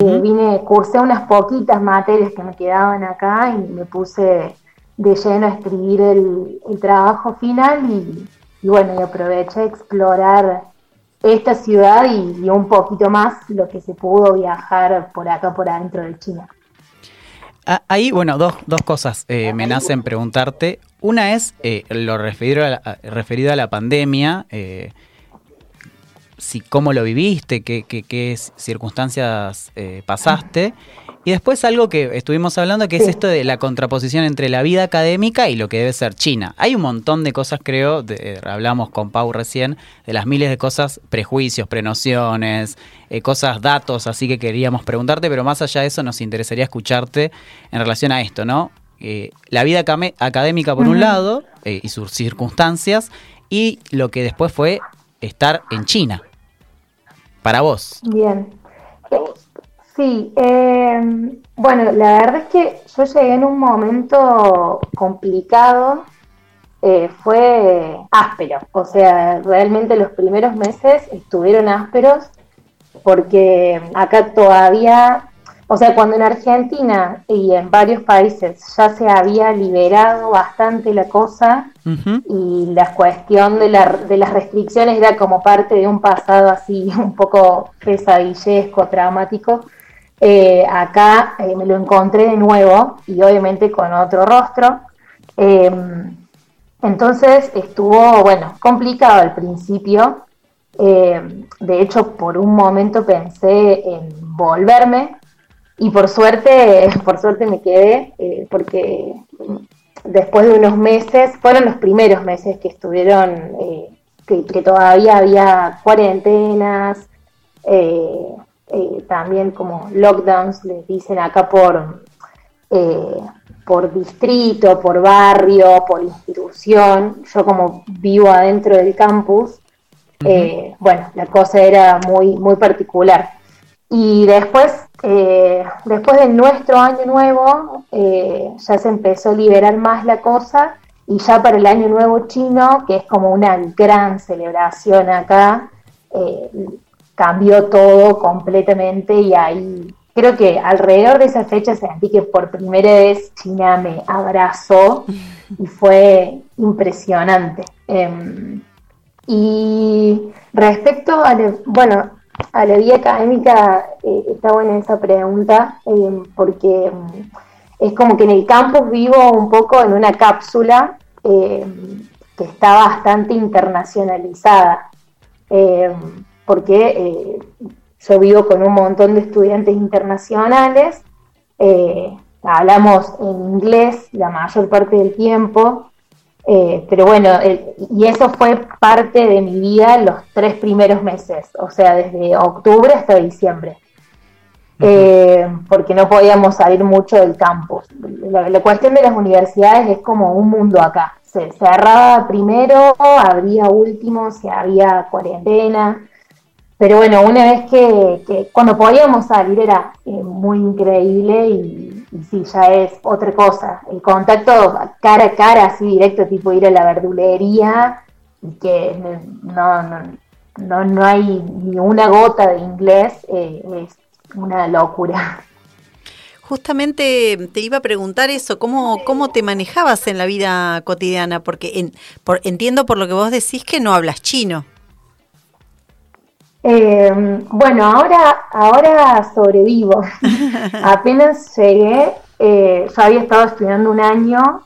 Eh, vine, cursé unas poquitas materias que me quedaban acá y me puse de lleno a escribir el, el trabajo final y, y bueno, y aproveché a explorar esta ciudad y, y un poquito más lo que se pudo viajar por acá, por adentro de China. ah, ahí, bueno, dos, dos cosas eh, me nacen preguntarte. Una es eh, lo referido a la, referido a la pandemia. eh, si cómo lo viviste, qué, qué- qué circunstancias eh, pasaste. Y después algo que estuvimos hablando, que es esto de la contraposición entre la vida académica y lo que debe ser China. Hay un montón de cosas, creo, de- eh, hablamos con Pau recién, de las miles de cosas, prejuicios, prenociones, eh, cosas, datos, así que queríamos preguntarte, pero más allá de eso nos interesaría escucharte en relación a esto, ¿no? Eh, la vida académica por un lado eh, y sus circunstancias y lo que después fue estar en China. Para vos. Bien. Sí, eh, bueno, la verdad es que yo llegué en un momento complicado, eh, fue áspero, o sea, realmente los primeros meses estuvieron ásperos porque acá todavía, o sea, cuando en Argentina y en varios países ya se había liberado bastante la cosa, y la cuestión de, la- de las restricciones era como parte de un pasado así un poco pesadillesco, traumático. Eh, acá eh, me lo encontré de nuevo y obviamente con otro rostro. Em, entonces estuvo, bueno, complicado al principio. Em, de hecho, por un momento pensé en volverme y por suerte, por suerte me quedé, eh, porque después de unos meses, fueron los primeros meses que estuvieron, eh, que, todavía había cuarentenas, eh, también como lockdowns, les dicen acá por, por distrito, por barrio, por institución. Yo como vivo adentro del campus, bueno, la cosa era muy, muy particular. Y después, eh, después de nuestro año nuevo, eh, ya se empezó a liberar más la cosa y ya para el año nuevo chino, que es como una gran celebración acá, eh, cambió todo completamente y ahí creo que alrededor de esa fecha sentí que por primera vez China me abrazó y fue impresionante. Em, y respecto a, bueno, a la vida académica eh, está buena esa pregunta, eh, porque mm, es como que en el campus vivo un poco en una cápsula que está bastante internacionalizada, porque yo vivo con un montón de estudiantes internacionales, hablamos en inglés la mayor parte del tiempo, eh, pero bueno, y eso fue parte de mi vida los tres primeros meses, o sea, desde octubre hasta diciembre, eh, porque no podíamos salir mucho del campus. La, cuestión de las universidades es como un mundo acá. Se cerraba primero, abría último, si había cuarentena. Pero bueno, una vez que, cuando podíamos salir era eh, muy increíble y, sí, ya es otra cosa. El contacto cara a cara, así directo, tipo ir a la verdulería, y que no, no, no, hay ni una gota de inglés, eh, es una locura. Justamente te iba a preguntar eso, ¿cómo, cómo te manejabas en la vida cotidiana? Porque entiendo por lo que vos decís que no hablas chino. Eh, bueno, ahora, ahora sobrevivo. Apenas llegué, eh, yo había estado estudiando un año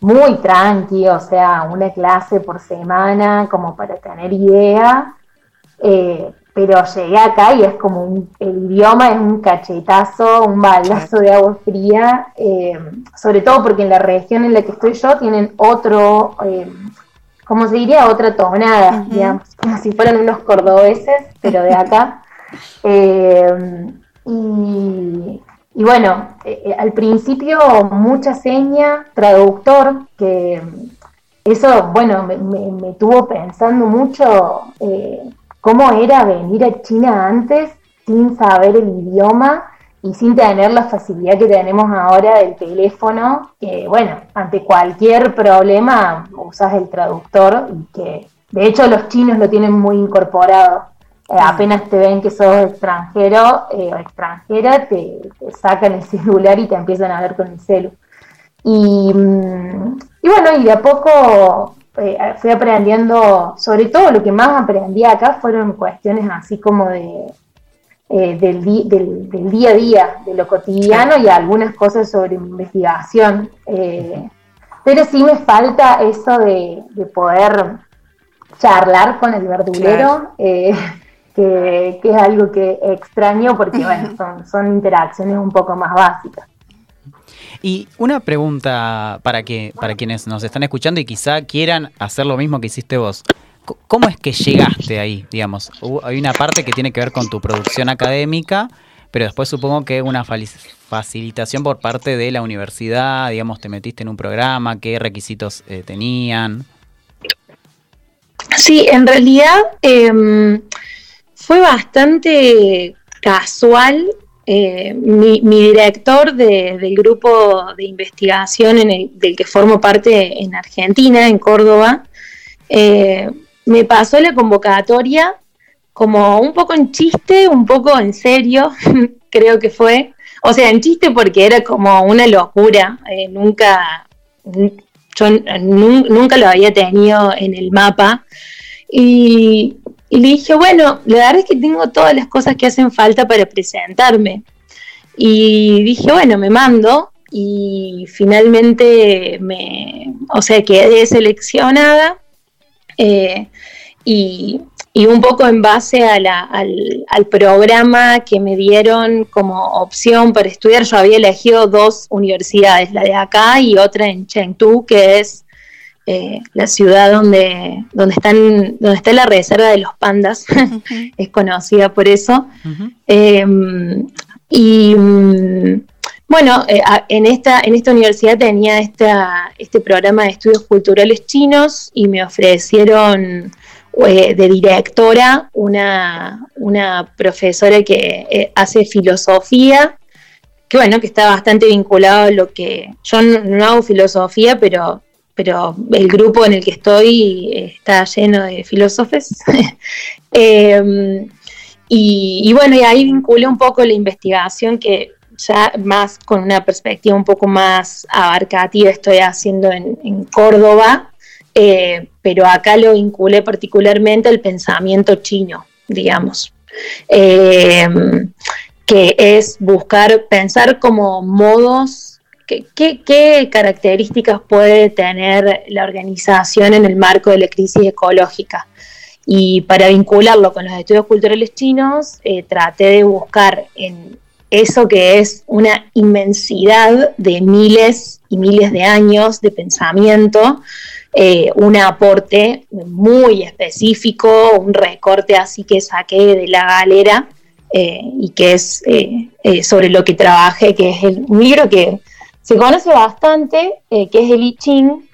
muy tranqui, o sea, una clase por semana, como para tener idea. Eh, pero llegué acá y es como un, el idioma es un cachetazo, un baldazo de agua fría, eh, sobre todo porque en la región en la que estoy yo tienen otro, como se diría, otra tonada, digamos, como si fueran unos cordobeses, pero de acá. Eh, y, bueno, eh, eh, al principio mucha seña, traductor, que eso, bueno, me, tuvo pensando mucho cómo era venir a China antes sin saber el idioma y sin tener la facilidad que tenemos ahora del teléfono, que bueno, ante cualquier problema usas el traductor y que de hecho los chinos lo tienen muy incorporado. Eh, apenas te ven que sos extranjero eh, o extranjera, te, sacan el celular y te empiezan a ver con el celu. Y, mm, y bueno, y de a poco eh, fui aprendiendo, sobre todo lo que más aprendí acá fueron cuestiones así como de eh, del, del, día a día, de lo cotidiano y algunas cosas sobre investigación. Eh, pero sí me falta eso de, poder charlar con el verdulero, eh, que, es algo que extraño porque bueno, son, son interacciones un poco más básicas. Y una pregunta para que para quienes nos están escuchando y quizá quieran hacer lo mismo que hiciste vos. ¿Cómo es que llegaste ahí, digamos? Hay una parte que tiene que ver con tu producción académica, pero después supongo que una facilitación por parte de la universidad, digamos, te metiste en un programa, qué requisitos eh, tenían. Sí, en realidad em, fue bastante casual. Eh, mi, director del grupo de investigación del que formo parte en Argentina, en Córdoba, eh, me pasó la convocatoria como un poco en chiste, un poco en serio, creo que fue. O sea, en chiste porque era como una locura. Eh, nunca, yo nunca lo había tenido en el mapa. Y, y, le dije, bueno, la verdad es que tengo todas las cosas que hacen falta para presentarme. Y dije, bueno, me mando. y finalmente me, o sea, quedé seleccionada eh, y, y un poco en base a la- al, al programa que me dieron como opción para estudiar, yo había elegido dos universidades, la de acá y otra en Chengdu, que es eh, la ciudad donde, donde, están, donde está la reserva de los pandas, es conocida por eso. Eh, y mm, bueno, eh, en, esta, en esta universidad tenía este programa de estudios culturales chinos y me ofrecieron eh, de directora una, una profesora que eh, hace filosofía, que bueno, que está bastante vinculado a lo que yo no, hago filosofía, pero, pero el grupo en el que estoy está lleno de filósofos. Eh, y, y bueno, y ahí vinculé un poco la investigación que ya más con una perspectiva un poco más abarcativa estoy haciendo en, Córdoba, eh, pero acá lo vinculé particularmente al pensamiento chino, digamos, Eh, que es buscar, pensar como modos, qué características puede tener la organización en el marco de la crisis ecológica. Y para vincularlo con los estudios culturales chinos, eh, traté de buscar en eso que es una inmensidad de miles y miles de años de pensamiento, eh, un aporte muy específico, un recorte así que saqué de la galera eh, y que es eh, sobre lo que trabajé, que es el- un libro que se conoce bastante, que es el I Ching,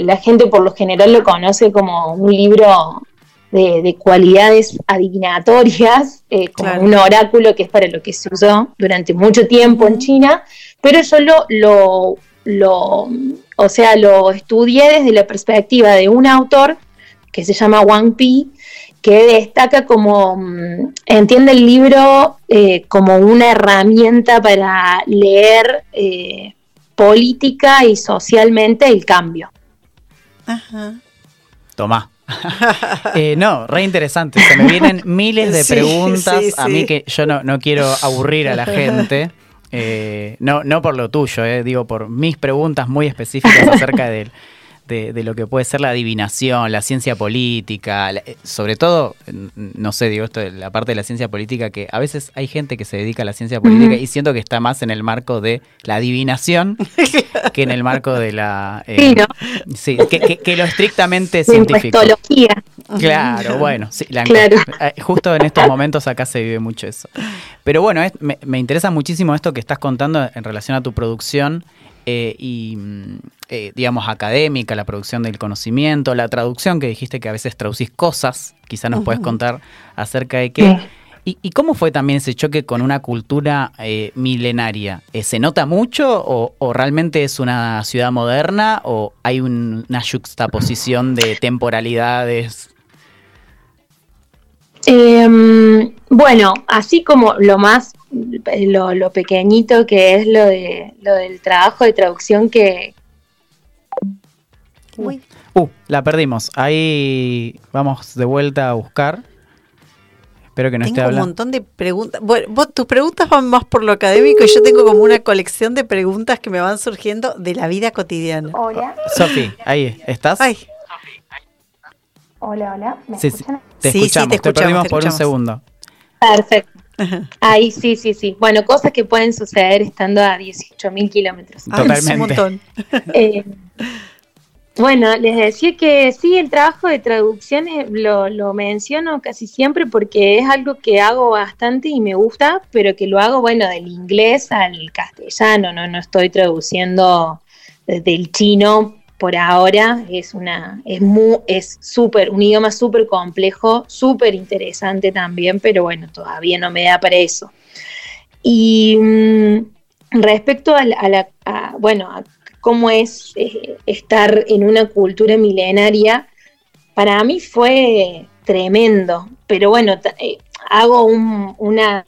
la gente por lo general lo conoce como un libro de, de cualidades adivinatorias, eh, como Claro. un oráculo que es para lo que se usó durante mucho tiempo en China, pero yo lo, lo, lo, o sea, lo estudié desde la perspectiva de un autor que se llama Wang Pi, que destaca como, mm, entiende el libro eh, como una herramienta para leer eh, política y socialmente el cambio. Ajá. Tomá. Eh, no, re interesante. Se me vienen miles de Sí, preguntas sí, a mí que yo no, no quiero aburrir a la gente. Eh, no, no por lo tuyo, eh, digo por mis preguntas muy específicas acerca del- de, de lo que puede ser la adivinación, la ciencia política, la- eh, sobre todo, no sé, digo esto la parte de la ciencia política, que a veces hay gente que se dedica a la ciencia política y siento que está más en el marco de la adivinación que en el marco de la... eh, Sí, ¿no? sí, que, que- que lo estrictamente científico. Claro, bueno, sí, la- Claro. eh, justo en estos momentos acá se vive mucho eso. Pero bueno, es- me, me interesa muchísimo esto que estás contando en relación a tu producción eh, y, mm, eh, digamos, académica, la producción del conocimiento, la traducción que dijiste que a veces traducís cosas, quizá nos puedes Ujú. contar acerca de qué. ¿Y, y cómo fue también ese choque con una cultura eh, milenaria? ¿Se nota mucho o, o realmente es una ciudad moderna o hay un- una juxtaposición de temporalidades? Eh, bueno, así como lo más, lo, lo pequeñito que es lo de lo del trabajo de traducción que Uy. Uh, la perdimos. Ahí vamos de vuelta a buscar. Espero que no esté Tengo un hablando. montón de preguntas. Bueno, vos- tus preguntas van más por lo académico y yo tengo como una colección de preguntas que me van surgiendo de la vida cotidiana. Hola. Sofi, ahí, ¿estás? Ay, Hola, hola. ¿Me Sí, sí, escuchan? te Sí, sí, escuchamos, te te, escuchamos, perdimos te por un segundo. Perfecto. Ahí sí, sí, sí. Bueno, cosas que pueden suceder estando a 18.000 kilómetros. ay, es un Totalmente. montón. Eh, bueno, les decía que sí, el trabajo de traducción eh, lo, lo menciono casi siempre porque es algo que hago bastante y me gusta, pero que lo hago, bueno, del inglés al castellano, no, no estoy traduciendo del chino por ahora, es una, es muy, es súper, un idioma súper complejo, súper interesante también, pero bueno, todavía no me da para eso. Y mm, respecto a a la- a, bueno, a cómo es eh, estar en una cultura milenaria, para mí fue tremendo, pero bueno, eh, hago un- una,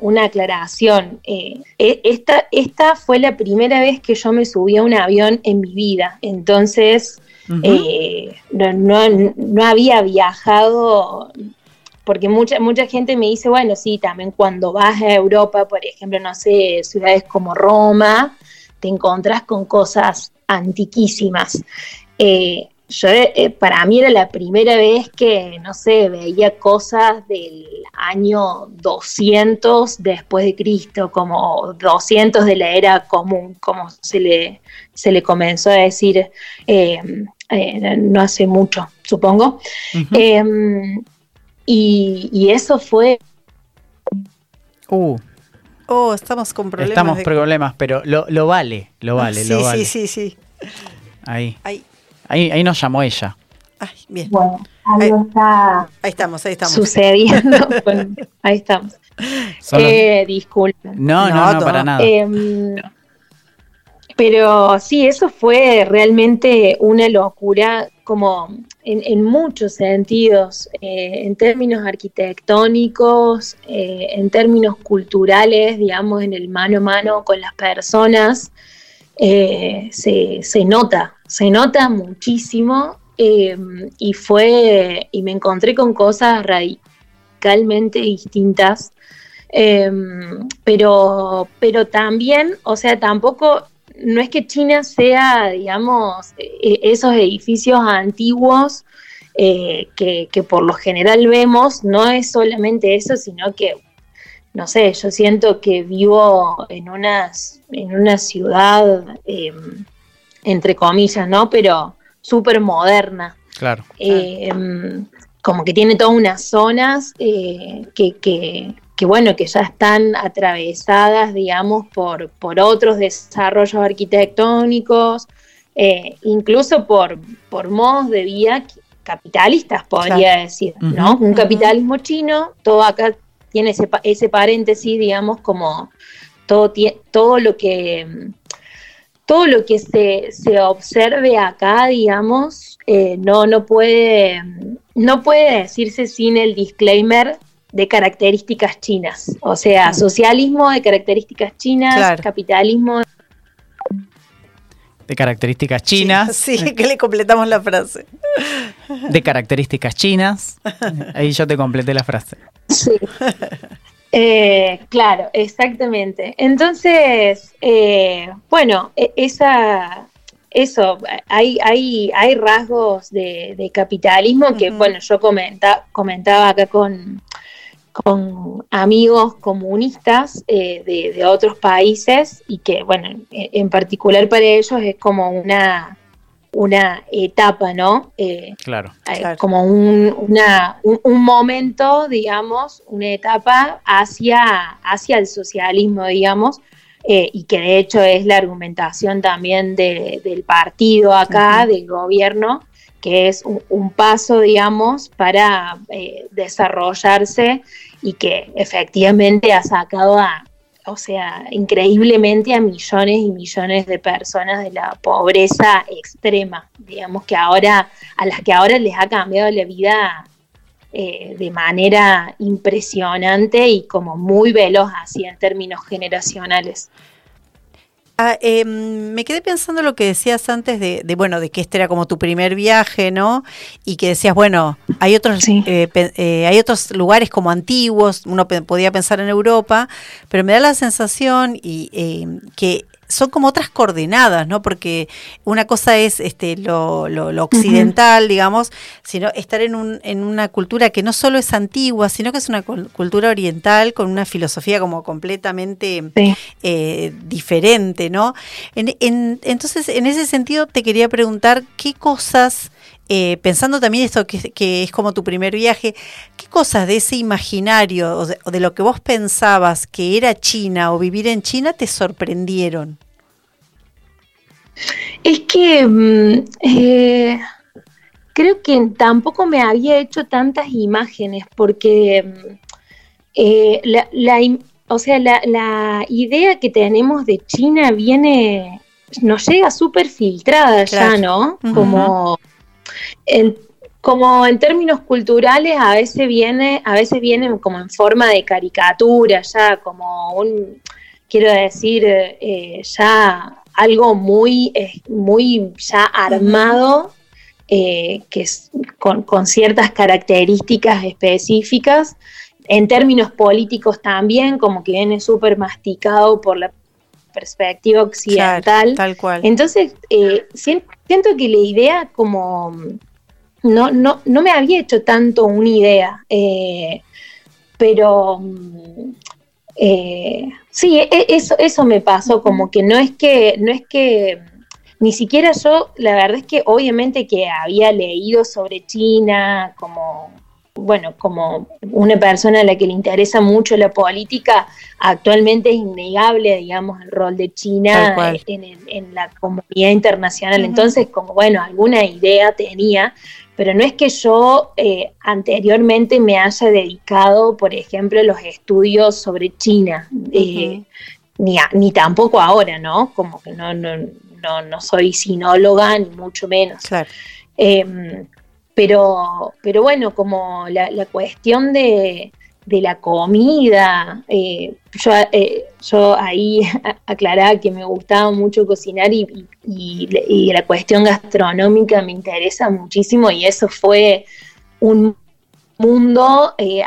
una aclaración. Eh, e- esta, esta fue la primera vez que yo me subí a un avión en mi vida, entonces eh, no, no- no había viajado porque mucha, mucha gente me dice, bueno, sí, también cuando vas a Europa, por ejemplo, no sé, ciudades como Roma, te encontrás con cosas antiquísimas. Eh, yo, eh, para mí era la primera vez que, no sé, veía cosas del año 200 después de Cristo, como 200 de la era común, como se le, se le comenzó a decir eh, eh, no hace mucho, supongo. Em, y, y eso fue... Uh, Oh, estamos con problemas. estamos de- problemas, pero lo, lo vale, lo vale, sí, lo vale. sí, sí, sí. Ahí. Ahí, ahí. Ahí nos llamó ella. ay, bien. Bueno, algo está Ahí estamos, ahí estamos. sucediendo. Bueno, ahí estamos. Solo- Eh, disculpen. no, no, No, no, no. para nada. Em, pero sí, eso fue realmente una locura, como en, en muchos sentidos, eh, en términos arquitectónicos, eh, en términos culturales, digamos, en el mano a mano con las personas, eh, se, se nota, se nota muchísimo eh, y fue, y me encontré con cosas radicalmente distintas. Em, pero, pero también, o sea, tampoco, no es que China sea, digamos, e- esos edificios antiguos eh, que, que por lo general vemos, no es solamente eso, sino que, no sé, yo siento que vivo en, unas, en una ciudad, em, entre comillas, ¿no? Pero súper moderna. Claro. Eh, como que tiene todas unas zonas eh, que, que- que, bueno, que ya están atravesadas, digamos, por, por otros desarrollos arquitectónicos, eh, incluso por, por modos de vida capitalistas, podría Claro. decir, ¿no? Un capitalismo chino, todo acá tiene ese, ese paréntesis, digamos, como todo, todo lo que todo lo que se, se observe acá, digamos, eh, no, no, puede, no puede decirse sin el disclaimer de características chinas. O sea, socialismo de características chinas, Claro. capitalismo De características chinas. Sí, que le completamos la frase. De características chinas. Ahí yo te completé la frase. Sí. Eh, claro, exactamente. Entonces, eh, bueno, e- esa, eso, hay, hay, hay rasgos de, de capitalismo que, bueno, yo comenta, comentaba acá con, con amigos comunistas eh, de, de otros países y que, bueno, en, en particular para ellos es como una, una etapa, ¿no? Eh, Claro. eh, Claro. como un, una- un, un momento, digamos, una etapa hacia, hacia el socialismo, digamos, eh, y que de hecho es la argumentación también de- del partido acá, del gobierno, que es un, un paso, digamos, para eh, desarrollarse y que efectivamente ha sacado a, o sea, increíblemente a millones y millones de personas de la pobreza extrema, digamos que ahora, a las que ahora les ha cambiado la vida eh, de manera impresionante y como muy veloz así en términos generacionales. Ah, eh, me quedé pensando lo que decías antes de, de, bueno, de que este era como tu primer viaje, ¿no? Y que decías, bueno, hay otros, Sí. eh, eh, hay otros lugares como antiguos, uno podía pensar en Europa, pero me da la sensación y eh, que son como otras coordenadas, ¿no? Porque una cosa es este lo, lo- lo occidental, digamos, sino estar en, un, en una cultura que no solo es antigua, sino que es una cul- cultura oriental con una filosofía como completamente Sí. eh, diferente, ¿no? En- en- entonces, en ese sentido, te quería preguntar qué cosas, eh, pensando también esto que, que es como tu primer viaje, qué cosas de ese imaginario o de, o de lo que vos pensabas que era China o vivir en China te sorprendieron. Es que mm, eh, creo que tampoco me había hecho tantas imágenes porque mm, eh, la, o sea, la, la idea que tenemos de China viene, nos llega súper filtrada ya. ¿no? Como en, como en términos culturales a veces viene, a veces viene como en forma de caricatura, ya como un, quiero decir, eh, ya algo muy, eh, muy ya armado eh, que es con, con ciertas características específicas. En términos políticos también, como que viene súper masticado por la perspectiva occidental. tal cual. Entonces, eh, sien- siento que la idea como no, no, no me había hecho tanto una idea, eh, pero mm, eh, sí, e- eso, eso me pasó, como que no es que, no es que ni siquiera yo, la verdad es que obviamente que había leído sobre China, como bueno, como una persona a la que le interesa mucho la política, actualmente es innegable, digamos, el rol de China en, la comunidad internacional. Entonces, como bueno, alguna idea tenía, pero no es que yo eh, anteriormente me haya dedicado, por ejemplo, a los estudios sobre China, eh, ni, a- ni tampoco ahora, ¿no? Como que no, no, no, no soy sinóloga, ni mucho menos. Claro. Eh, pero, pero bueno, como la, cuestión de, de la comida, eh, yo, eh, yo ahí aclaraba que me gustaba mucho cocinar y, y- la cuestión gastronómica me interesa muchísimo y eso fue un mundo eh,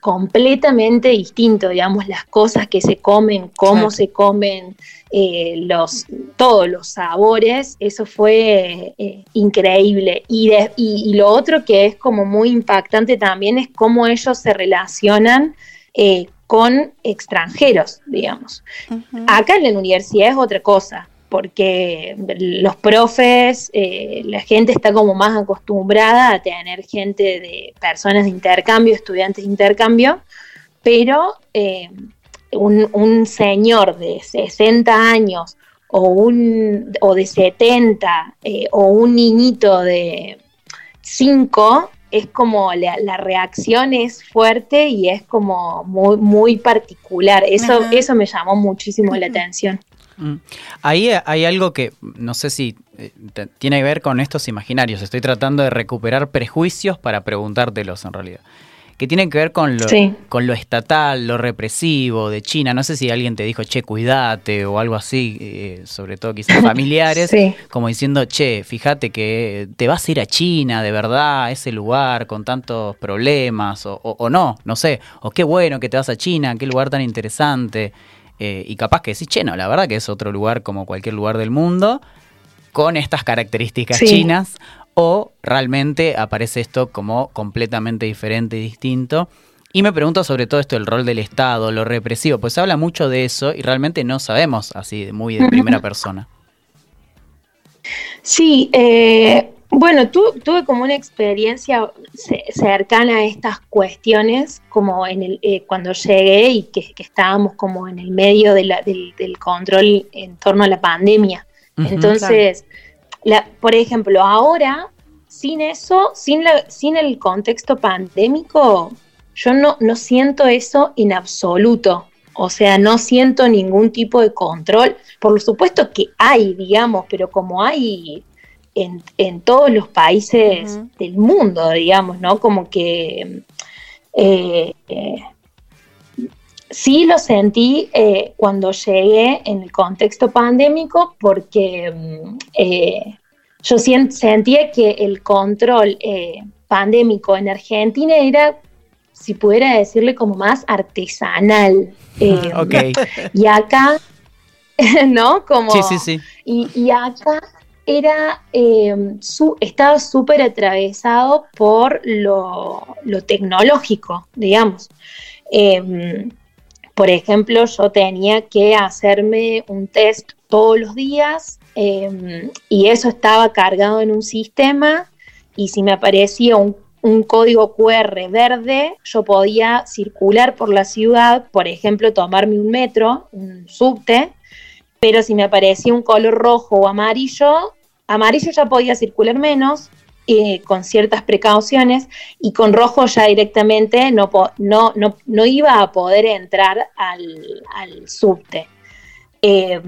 completamente distinto, digamos, las cosas que se comen, cómo Claro. se comen, eh, los, todos los sabores, eso fue eh, increíble. Y, de- y, y lo otro que es como muy impactante también es cómo ellos se relacionan eh, con extranjeros, digamos. Acá en la universidad es otra cosa, porque los profes, eh, la gente está como más acostumbrada a tener gente de personas de intercambio, estudiantes de intercambio, pero eh, un, un señor de 60 años o, un, o de 70 eh, o un niñito de 5 es como la, la reacción es fuerte y es como muy, muy particular. Eso, Ajá. eso me llamó muchísimo la atención. Mm. Ahí hay algo que no sé si eh, tiene que ver con estos imaginarios. Estoy tratando de recuperar prejuicios para preguntártelos en realidad. Que tienen que ver con lo, Sí. con lo estatal, lo represivo de China. No sé si alguien te dijo, che, cuídate o algo así, eh, sobre todo quizás familiares, Sí. como diciendo, che, fíjate que te vas a ir a China, de verdad, a ese lugar con tantos problemas, o, o- o no, no sé, o qué bueno que te vas a China, qué lugar tan interesante. Eh, y capaz que decís, che, no, la verdad que es otro lugar como cualquier lugar del mundo, con estas características Sí. chinas, o realmente aparece esto como completamente diferente y distinto. Y me pregunto sobre todo esto del rol del Estado, lo represivo, pues se habla mucho de eso y realmente no sabemos así muy de primera persona. Sí, eh, bueno, tu- tuve como una experiencia ce- cercana a estas cuestiones, como en el, eh, cuando llegué y que, que estábamos como en el medio de la- del, del control en torno a la pandemia. Entonces, la- por ejemplo, ahora, sin eso, sin, la, sin el contexto pandémico, yo no, no siento eso en absoluto. O sea, no siento ningún tipo de control. Por supuesto que hay, digamos, pero como hay en, en todos los países del mundo, digamos, ¿no? Como que eh, eh, sí lo sentí eh, cuando llegué en el contexto pandémico porque mm, yo sentía que el control pandémico en Argentina era, si pudiera decirle, como más artesanal. Eh, Ok. Y acá, ¿no? Como, Sí, sí, sí. y, y acá era, eh, su, estaba súper atravesado por lo, tecnológico, digamos. Eh, por ejemplo, yo tenía que hacerme un test todos los días eh, y eso estaba cargado en un sistema y si me aparecía un código QR verde, yo podía circular por la ciudad, por ejemplo, tomarme un metro, un subte, pero si me aparecía un color rojo o amarillo, amarillo ya podía circular menos, con ciertas precauciones, y con rojo ya directamente no, no, no, no iba a poder entrar al, al subte. Eh,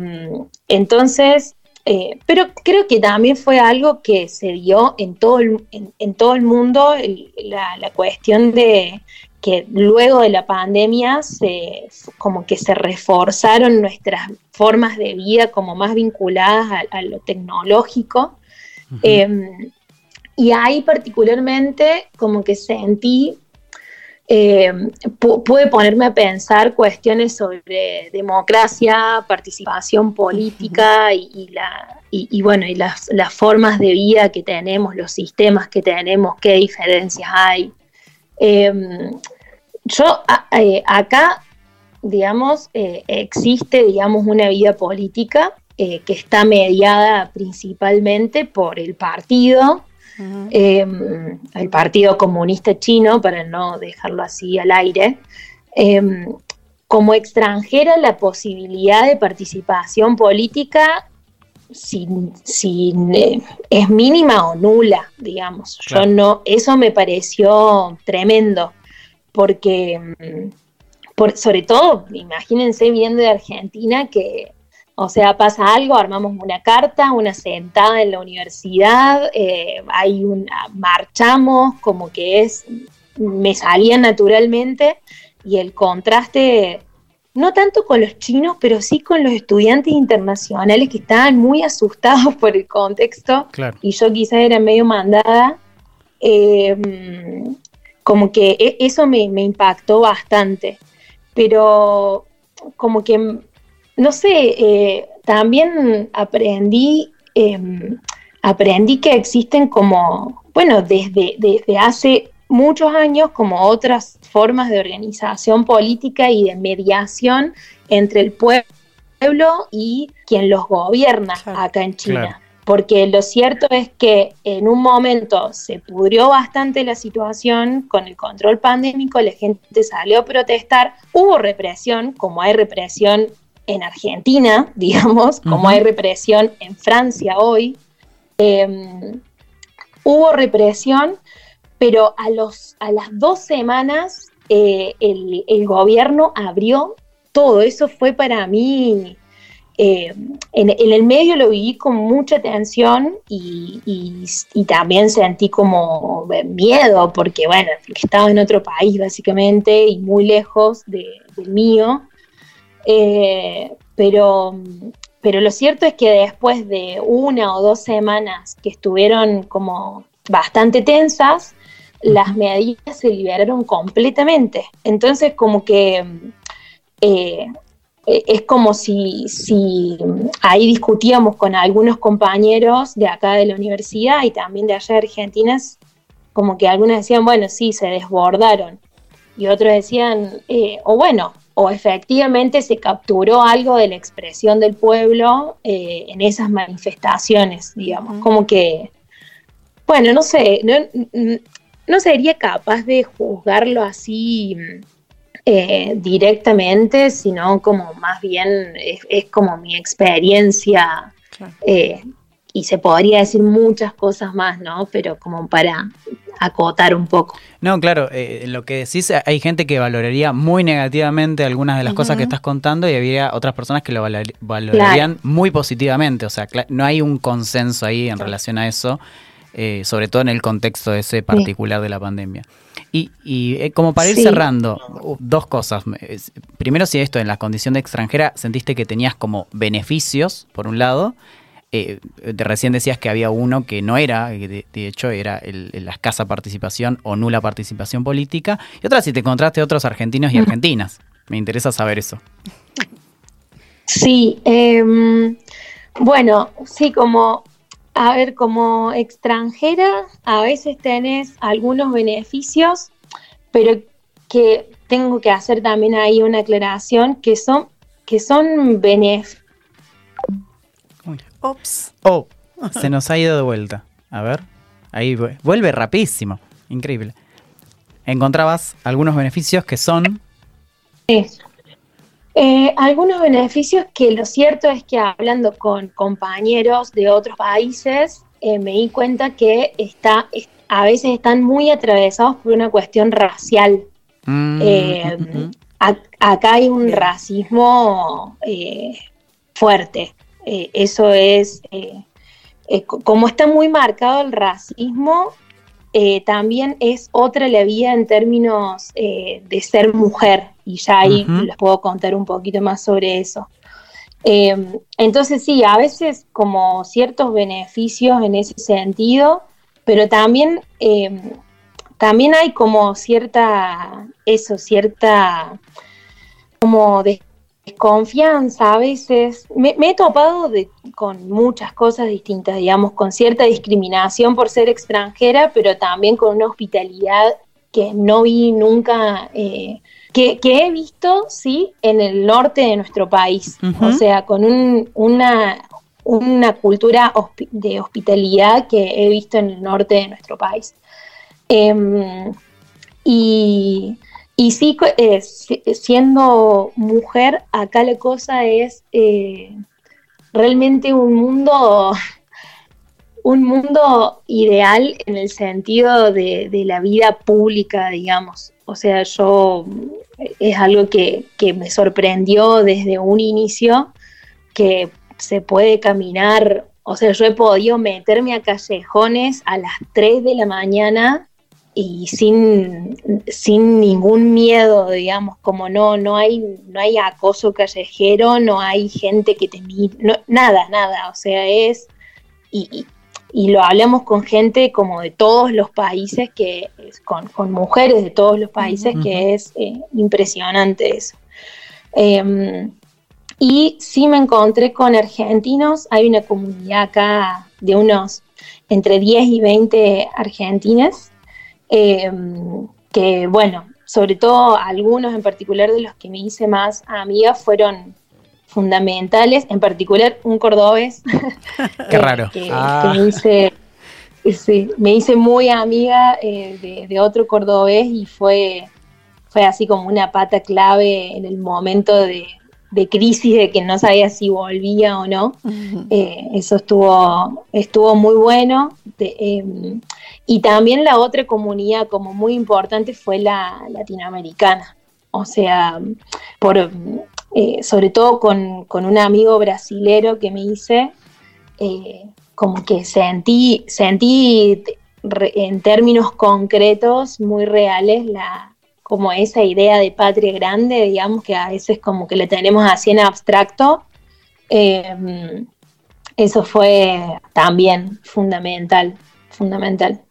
entonces, eh, pero creo que también fue algo que se dio en todo el, en, todo el mundo, la, la cuestión de que luego de la pandemia se, como que se reforzaron nuestras formas de vida como más vinculadas a, a lo tecnológico. Eh, y ahí particularmente como que sentí eh, pude ponerme a pensar cuestiones sobre democracia, participación política y, la, y, bueno, y las, las, formas de vida que tenemos, los sistemas que tenemos, qué diferencias hay. Em, yo eh, acá, digamos, eh, existe, digamos, una vida política que está mediada principalmente por el partido, Em, el Partido Comunista Chino, para no dejarlo así al aire, em, como extranjera la posibilidad de participación política sin, eh, es mínima o nula, digamos. Yo no, eso me pareció tremendo, porque por, sobre todo, imagínense viendo de Argentina que o sea, pasa algo, armamos una carta, una sentada en la universidad, eh, hay una, marchamos, como que es, me salía naturalmente y el contraste, no tanto con los chinos, pero sí con los estudiantes internacionales que estaban muy asustados por el contexto. Y yo quizás era medio mandada. Em, como que e, eso me, me impactó bastante, pero como que no sé, eh, también aprendí, em, aprendí que existen como, bueno, desde, desde hace muchos años como otras formas de organización política y de mediación entre el pueblo y quien los gobierna acá en China. Porque lo cierto es que en un momento se pudrió bastante la situación con el control pandémico, la gente salió a protestar, hubo represión, como hay represión en Argentina, digamos, como hay represión en Francia hoy. Em, hubo represión, pero a, los, a las dos semanas eh, el, gobierno abrió todo. Eso fue para mí, eh, en, el medio lo viví con mucha tensión y, también sentí como miedo, porque bueno, estaba en otro país básicamente y muy lejos del mío. Eh, pero, pero lo cierto es que después de una o dos semanas que estuvieron como bastante tensas, las medidas se liberaron completamente. Entonces, como que eh, es como si, si, ahí discutíamos con algunos compañeros de acá de la universidad y también de allá de Argentina, como que algunos decían, bueno, sí, se desbordaron. Y otros decían, eh, o bueno, o efectivamente se capturó algo de la expresión del pueblo eh, en esas manifestaciones, digamos, como que, bueno, no sé, no, sería capaz de juzgarlo así eh, directamente, sino como más bien es, como mi experiencia. Eh, y se podría decir muchas cosas más, ¿no? Pero como para acotar un poco. No, claro, eh, lo que decís, hay gente que valoraría muy negativamente algunas de las cosas que estás contando y habría otras personas que lo valorarían muy positivamente. O sea, no hay un consenso ahí en relación a eso, eh, sobre todo en el contexto ese particular de la pandemia. Y, eh, como para ir cerrando, dos cosas. Primero, si esto en la condición de extranjera sentiste que tenías como beneficios, por un lado, eh, recién decías que había uno que no era, de, hecho era el, la escasa participación o nula participación política, y otra si te encontraste otros argentinos y argentinas. Me interesa saber eso. Sí, em, bueno, sí, como, a ver, como extranjera, a veces tenés algunos beneficios, pero que tengo que hacer también ahí una aclaración, que son, que son beneficios Ops. Oh, se nos ha ido de vuelta. A ver. Ahí vuelve rapidísimo. Increíble. Encontrabas algunos beneficios que son. Sí. Eh, algunos beneficios que lo cierto es que hablando con compañeros de otros países, eh, me di cuenta que está, a veces están muy atravesados por una cuestión racial. Mm, eh, acá hay un racismo fuerte. Eso es, como está muy marcado el racismo, también es otra la vida en términos de ser mujer, y ya ahí les puedo contar un poquito más sobre eso. entonces sí, a veces como ciertos beneficios en ese sentido, pero también, eh, también hay como cierta, eso, cierta como desconfianza a veces. Me, me he topado de, con muchas cosas distintas, digamos, con cierta discriminación por ser extranjera, pero también con una hospitalidad que no vi nunca, eh, que, que he visto, sí, en el norte de nuestro país. O sea, con un- una, una cultura hospi- de hospitalidad que he visto en el norte de nuestro país. Em, y, y sí, eh, si- siendo mujer, acá la cosa es eh, realmente un mundo, un mundo ideal en el sentido de, de la vida pública, digamos. O sea, yo es algo que, que me sorprendió desde un inicio, que se puede caminar, o sea, yo he podido meterme a callejones a las 3 de la mañana y sin, sin ningún miedo, digamos, como no, no hay, no hay acoso callejero, no hay gente que te nada, nada, o sea, es, y lo hablamos con gente como de todos los países, que con, con mujeres de todos los países, que es eh, impresionante eso. Em, y sí me encontré con argentinos, hay una comunidad acá de unos entre 10 y 20 argentines, eh, que bueno, sobre todo algunos en particular de los que me hice más amigas fueron fundamentales, en particular un cordobés. Qué eh, raro. Que, Ah. que me hice, sí, me hice muy amiga eh, de, de otro cordobés y fue, fue así como una pata clave en el momento de, de crisis de que no sabía si volvía o no. Eh, eso estuvo, estuvo muy bueno. De, eh, y también la otra comunidad como muy importante fue la latinoamericana. O sea, por, eh, sobre todo con, con un amigo brasilero que me hice, eh, como que sentí, sentí en términos concretos, muy reales, la, como esa idea de patria grande, digamos, que a veces como que la tenemos así en abstracto. Eh, eso fue también fundamental, fundamental.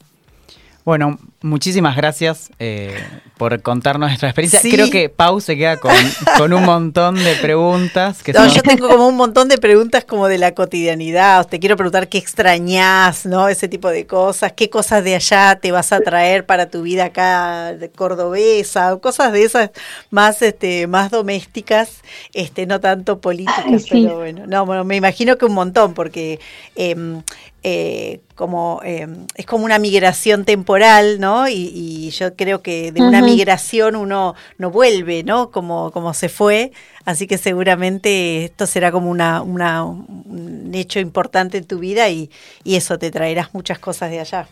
Bueno, muchísimas gracias eh, por contarnos nuestra experiencia. Sí. Creo que Pau se queda con, con un montón de preguntas. Que No, son- yo tengo como un montón de preguntas como de la cotidianidad. Te quiero preguntar qué extrañás, ¿no? Ese tipo de cosas. ¿Qué cosas de allá te vas a traer para tu vida acá de cordobesa? O cosas de esas más, este, más domésticas, este, no tanto políticas, Ay, sí. pero bueno. No, bueno, me imagino que un montón, porque em, eh, como em, es como una migración temporal, ¿no? Y, y yo creo que de una migración uno no vuelve, ¿no? Como, como se fue. Así que seguramente esto será como una, una- un hecho importante en tu vida y, y eso te traerás muchas cosas de allá.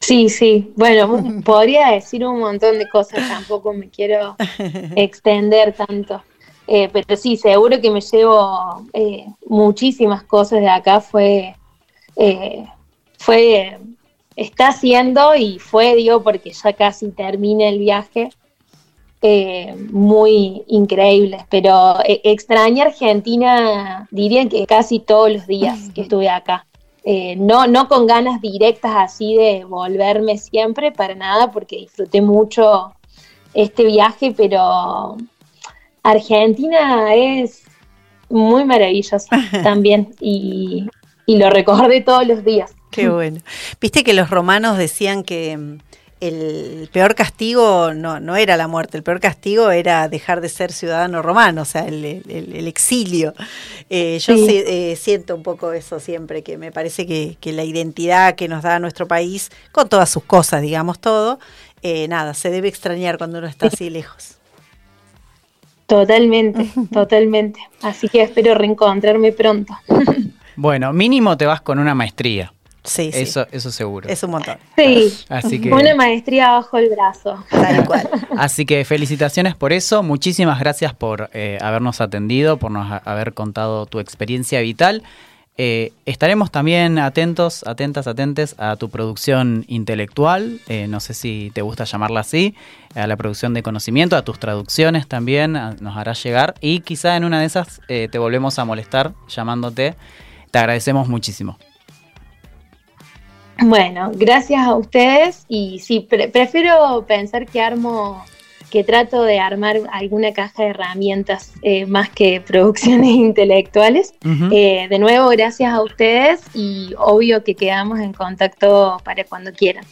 Sí, sí. Bueno, podría decir un montón de cosas, tampoco me quiero extender tanto. Eh, pero sí, seguro que me llevo eh, muchísimas cosas de acá. Fue, eh, fue, está haciendo y fue, digo, porque ya casi termina el viaje. muy increíbles, pero extrañé Argentina, diría que casi todos los días que estuve acá. Eh, no, no con ganas directas así de volverme siempre, para nada, porque disfruté mucho este viaje, pero Argentina es muy maravillosa también y, y lo recordé todos los días. Qué bueno. Viste que los romanos decían que mm, el peor castigo no, no era la muerte, el peor castigo era dejar de ser ciudadano romano, o sea, el, el- el exilio. Eh, yo Sí. eh, siento un poco eso siempre, que me parece que, que la identidad que nos da nuestro país, con todas sus cosas, digamos todo, eh, nada, se debe extrañar cuando uno está así lejos. Totalmente, totalmente. Así que espero reencontrarme pronto. Bueno, mínimo te vas con una maestría. Sí, sí. Eso, eso seguro. Es un montón. Sí, Así que, una maestría bajo el brazo. Tal cual. así que felicitaciones por eso. Muchísimas gracias por eh, habernos atendido, por nos ha- haber contado tu experiencia vital. Eh, estaremos también atentos, atentas, atentes a tu producción intelectual, eh, no sé si te gusta llamarla así, a la producción de conocimiento, a tus traducciones también nos harás llegar y quizá en una de esas eh, te volvemos a molestar llamándote. Te agradecemos muchísimo. Bueno, gracias a ustedes y sí, pre- prefiero pensar que armo, que trato de armar alguna caja de herramientas eh, más que producciones intelectuales. Eh, de nuevo, gracias a ustedes y obvio que quedamos en contacto para cuando quieran.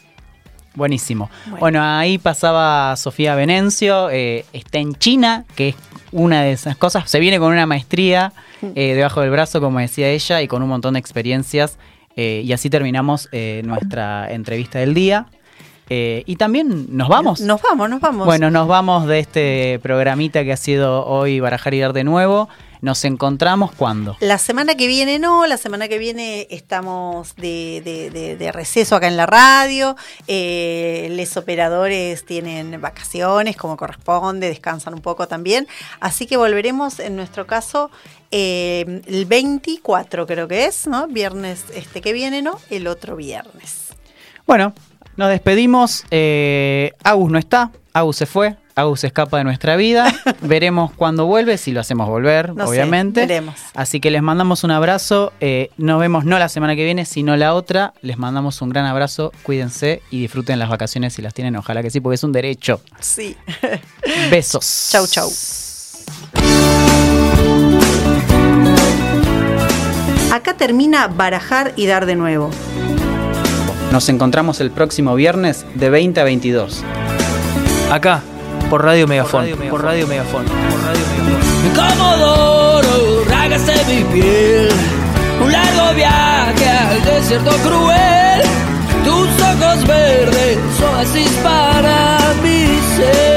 Buenísimo. Bueno. Bueno, ahí pasaba Sofía Venencio, eh, está en China, que es una de esas cosas. Se viene con una maestría eh, debajo del brazo, como decía ella, y con un montón de experiencias. eh, y así terminamos eh, nuestra entrevista del día. Eh, y también nos vamos. Nos vamos, nos vamos. Bueno, nos vamos de este programita que ha sido hoy Barajar y Dar de nuevo. Nos encontramos cuando. La semana que viene no, la semana que viene estamos de, de- de- de receso acá en la radio, eh, los operadores tienen vacaciones como corresponde, descansan un poco también, así que volveremos en nuestro caso eh, el 24 creo que es, ¿no? Viernes este que viene, ¿no? El otro viernes. Bueno, nos despedimos. Eh, Agus no está, Agus se fue, Agus se escapa de nuestra vida. Veremos cuándo vuelve, si lo hacemos volver, No sé, obviamente. veremos. Así que les mandamos un abrazo. eh, nos vemos no la semana que viene, sino la otra. Les mandamos un gran abrazo. Cuídense y disfruten las vacaciones si las tienen. Ojalá que sí, porque es un derecho. Sí. Besos. Chau, chau. Acá termina barajar y dar de nuevo. Nos encontramos el próximo viernes de 20 a 22. Acá, por Radio Megafón. Por Radio Megafón. Comodoro, rágase mi piel. Un largo viaje al desierto cruel. Tus ojos verdes, oasis para mi ser.